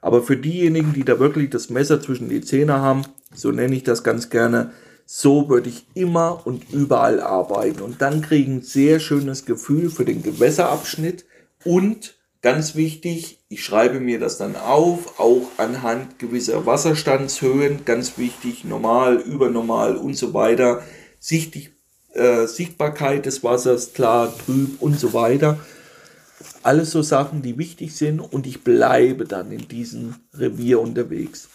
Aber für diejenigen, die da wirklich das Messer zwischen die Zähne haben, so nenne ich das ganz gerne, so würde ich immer und überall arbeiten und dann kriegen ein sehr schönes Gefühl für den Gewässerabschnitt und Ganz wichtig, ich schreibe mir das dann auf, auch anhand gewisser Wasserstandshöhen, ganz wichtig, normal, übernormal und so weiter. Sichtig, äh, Sichtbarkeit des Wassers, klar, trüb und so weiter. Alles so Sachen, die wichtig sind und ich bleibe dann in diesem Revier unterwegs.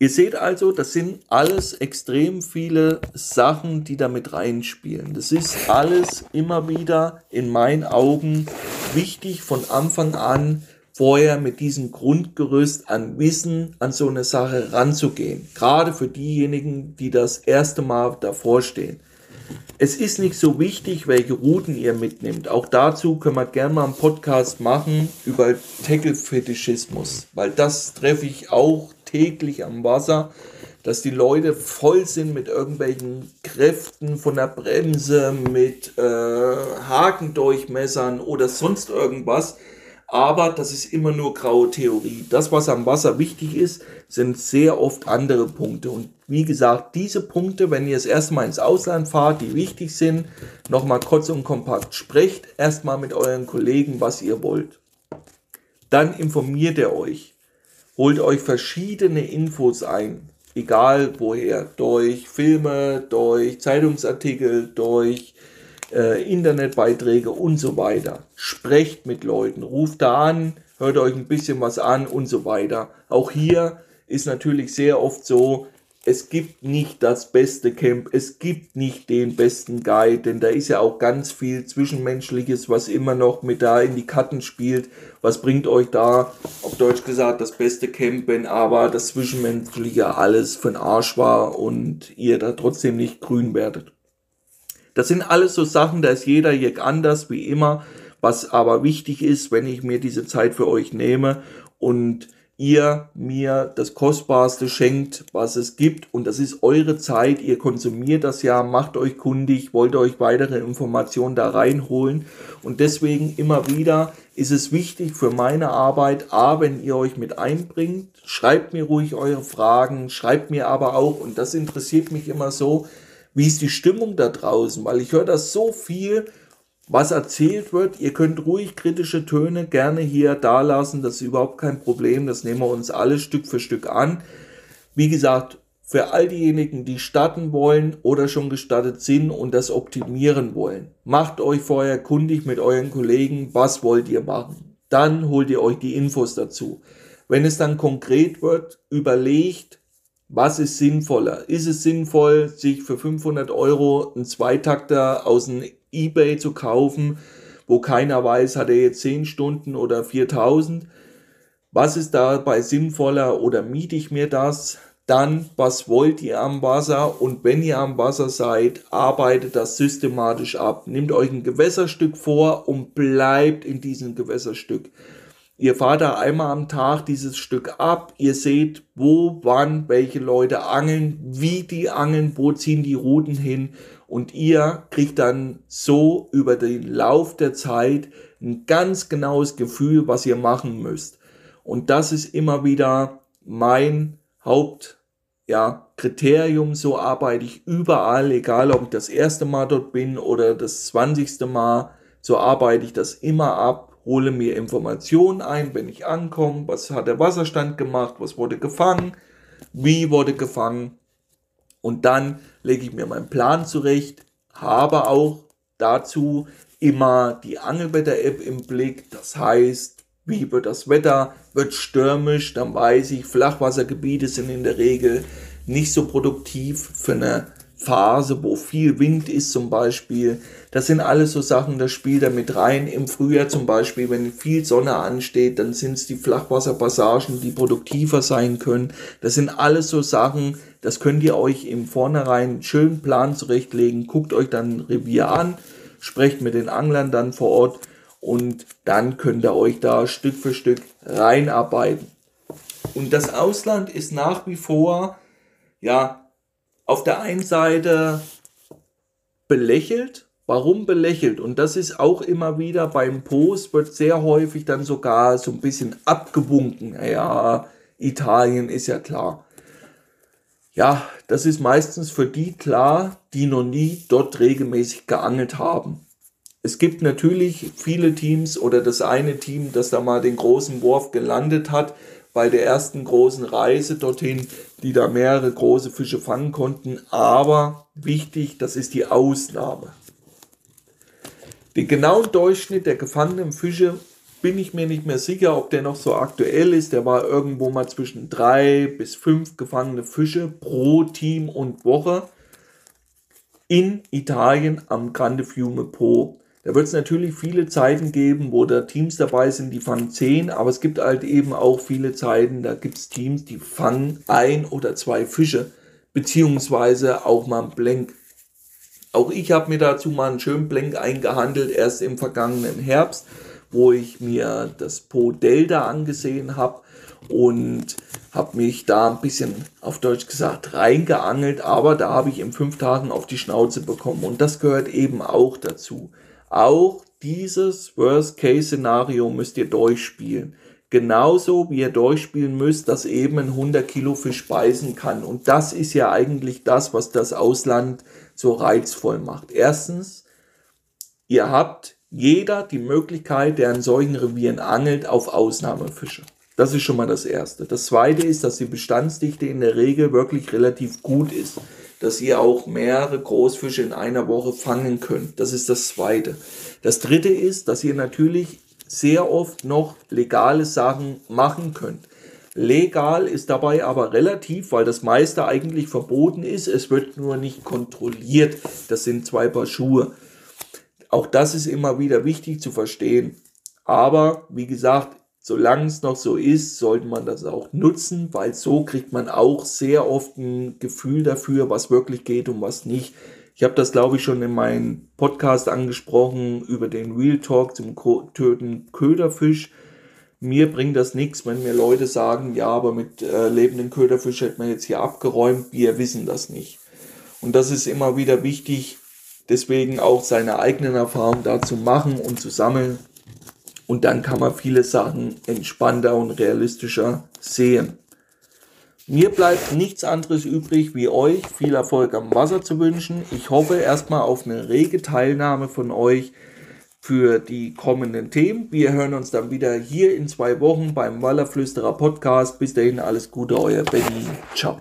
Ihr seht also, das sind alles extrem viele Sachen, die damit reinspielen. Das ist alles immer wieder in meinen Augen wichtig von Anfang an vorher mit diesem Grundgerüst an Wissen an so eine Sache ranzugehen. Gerade für diejenigen, die das erste Mal davor stehen. Es ist nicht so wichtig, welche Routen ihr mitnimmt. Auch dazu können wir gerne mal einen Podcast machen über Tackle-Fetischismus, weil das treffe ich auch täglich am Wasser, dass die Leute voll sind mit irgendwelchen Kräften von der Bremse, mit äh, Hakendurchmessern oder sonst irgendwas. Aber das ist immer nur graue Theorie. Das, was am Wasser wichtig ist, sind sehr oft andere Punkte. Und wie gesagt, diese Punkte, wenn ihr das erste Mal ins Ausland fahrt, die wichtig sind, nochmal kurz und kompakt sprecht erstmal mit euren Kollegen, was ihr wollt. Dann informiert ihr euch. Holt euch verschiedene Infos ein. Egal woher. Durch Filme, durch Zeitungsartikel, durch äh, Internetbeiträge und so weiter. Sprecht mit Leuten, ruft da an, hört euch ein bisschen was an und so weiter. Auch hier ist natürlich sehr oft so, es gibt nicht das beste Camp, es gibt nicht den besten Guide, denn da ist ja auch ganz viel Zwischenmenschliches, was immer noch mit da in die Karten spielt. Was bringt euch da, auf Deutsch gesagt, das beste Camp, wenn aber das Zwischenmenschliche alles für den Arsch war und ihr da trotzdem nicht grün werdet? Das sind alles so Sachen, da ist jeder Jack anders, wie immer. Was aber wichtig ist, wenn ich mir diese Zeit für euch nehme und ihr mir das Kostbarste schenkt, was es gibt. Und das ist eure Zeit. Ihr konsumiert das ja, macht euch kundig, wollt euch weitere Informationen da reinholen. Und deswegen immer wieder ist es wichtig für meine Arbeit, A, wenn ihr euch mit einbringt, schreibt mir ruhig eure Fragen, schreibt mir aber auch, und das interessiert mich immer so, wie ist die Stimmung da draußen? Weil ich höre das so viel, was erzählt wird. Ihr könnt ruhig kritische Töne gerne hier da lassen. Das ist überhaupt kein Problem. Das nehmen wir uns alle Stück für Stück an. Wie gesagt, für all diejenigen, die starten wollen oder schon gestartet sind und das optimieren wollen, macht euch vorher kundig mit euren Kollegen, was wollt ihr machen. Dann holt ihr euch die Infos dazu. Wenn es dann konkret wird, überlegt, was ist sinnvoller? Ist es sinnvoll, sich für 500 Euro einen Zweitakter aus dem eBay zu kaufen, wo keiner weiß, hat er jetzt 10 Stunden oder 4000? Was ist dabei sinnvoller oder miete ich mir das? Dann, was wollt ihr am Wasser? Und wenn ihr am Wasser seid, arbeitet das systematisch ab. Nehmt euch ein Gewässerstück vor und bleibt in diesem Gewässerstück. Ihr fahrt da einmal am Tag dieses Stück ab. Ihr seht, wo, wann, welche Leute angeln, wie die angeln, wo ziehen die Routen hin. Und ihr kriegt dann so über den Lauf der Zeit ein ganz genaues Gefühl, was ihr machen müsst. Und das ist immer wieder mein Haupt, ja, Kriterium. So arbeite ich überall, egal ob ich das erste Mal dort bin oder das zwanzigste Mal. So arbeite ich das immer ab hole mir Informationen ein, wenn ich ankomme, was hat der Wasserstand gemacht, was wurde gefangen, wie wurde gefangen. Und dann lege ich mir meinen Plan zurecht, habe auch dazu immer die Angelwetter-App im Blick, das heißt, wie wird das Wetter, wird stürmisch, dann weiß ich, Flachwassergebiete sind in der Regel nicht so produktiv für eine Phase, wo viel Wind ist zum Beispiel. Das sind alles so Sachen, das spielt da mit rein. Im Frühjahr zum Beispiel, wenn viel Sonne ansteht, dann sind es die Flachwasserpassagen, die produktiver sein können. Das sind alles so Sachen, das könnt ihr euch im Vornherein schön Plan zurechtlegen. Guckt euch dann Revier an, sprecht mit den Anglern dann vor Ort und dann könnt ihr euch da Stück für Stück reinarbeiten. Und das Ausland ist nach wie vor, ja, auf der einen Seite belächelt. Warum belächelt? Und das ist auch immer wieder beim Post, wird sehr häufig dann sogar so ein bisschen abgewunken. Ja, Italien ist ja klar. Ja, das ist meistens für die klar, die noch nie dort regelmäßig geangelt haben. Es gibt natürlich viele Teams oder das eine Team, das da mal den großen Wurf gelandet hat, bei der ersten großen Reise dorthin, die da mehrere große Fische fangen konnten. Aber wichtig, das ist die Ausnahme. Den genauen Durchschnitt der gefangenen Fische bin ich mir nicht mehr sicher, ob der noch so aktuell ist. Der war irgendwo mal zwischen drei bis fünf gefangene Fische pro Team und Woche in Italien am Grande Fiume Po. Da wird es natürlich viele Zeiten geben, wo da Teams dabei sind, die fangen 10, aber es gibt halt eben auch viele Zeiten, da gibt es Teams, die fangen ein oder zwei Fische, beziehungsweise auch mal ein Blank. Auch ich habe mir dazu mal einen schönen Blank eingehandelt, erst im vergangenen Herbst, wo ich mir das Po Delta angesehen habe und habe mich da ein bisschen auf Deutsch gesagt reingeangelt, aber da habe ich in fünf Tagen auf die Schnauze bekommen und das gehört eben auch dazu. Auch dieses Worst-Case-Szenario müsst ihr durchspielen. Genauso wie ihr durchspielen müsst, dass eben ein 100 Kilo Fisch beißen kann. Und das ist ja eigentlich das, was das Ausland so reizvoll macht. Erstens, ihr habt jeder die Möglichkeit, der in solchen Revieren angelt, auf Ausnahmefische. Das ist schon mal das Erste. Das Zweite ist, dass die Bestandsdichte in der Regel wirklich relativ gut ist. Dass ihr auch mehrere Großfische in einer Woche fangen könnt. Das ist das Zweite. Das Dritte ist, dass ihr natürlich sehr oft noch legale Sachen machen könnt. Legal ist dabei aber relativ, weil das meiste eigentlich verboten ist. Es wird nur nicht kontrolliert. Das sind zwei Paar Schuhe. Auch das ist immer wieder wichtig zu verstehen. Aber wie gesagt, solange es noch so ist, sollte man das auch nutzen, weil so kriegt man auch sehr oft ein Gefühl dafür, was wirklich geht und was nicht. Ich habe das, glaube ich, schon in meinem Podcast angesprochen über den Real Talk zum Töten Köderfisch. Mir bringt das nichts, wenn mir Leute sagen, ja, aber mit äh, lebenden Köderfisch hätte man jetzt hier abgeräumt. Wir wissen das nicht. Und das ist immer wieder wichtig, deswegen auch seine eigenen Erfahrungen dazu machen und zu sammeln. Und dann kann man viele Sachen entspannter und realistischer sehen. Mir bleibt nichts anderes übrig, wie euch viel Erfolg am Wasser zu wünschen. Ich hoffe erstmal auf eine rege Teilnahme von euch für die kommenden Themen. Wir hören uns dann wieder hier in zwei Wochen beim Wallerflüsterer Podcast. Bis dahin alles Gute, euer Benny. Ciao.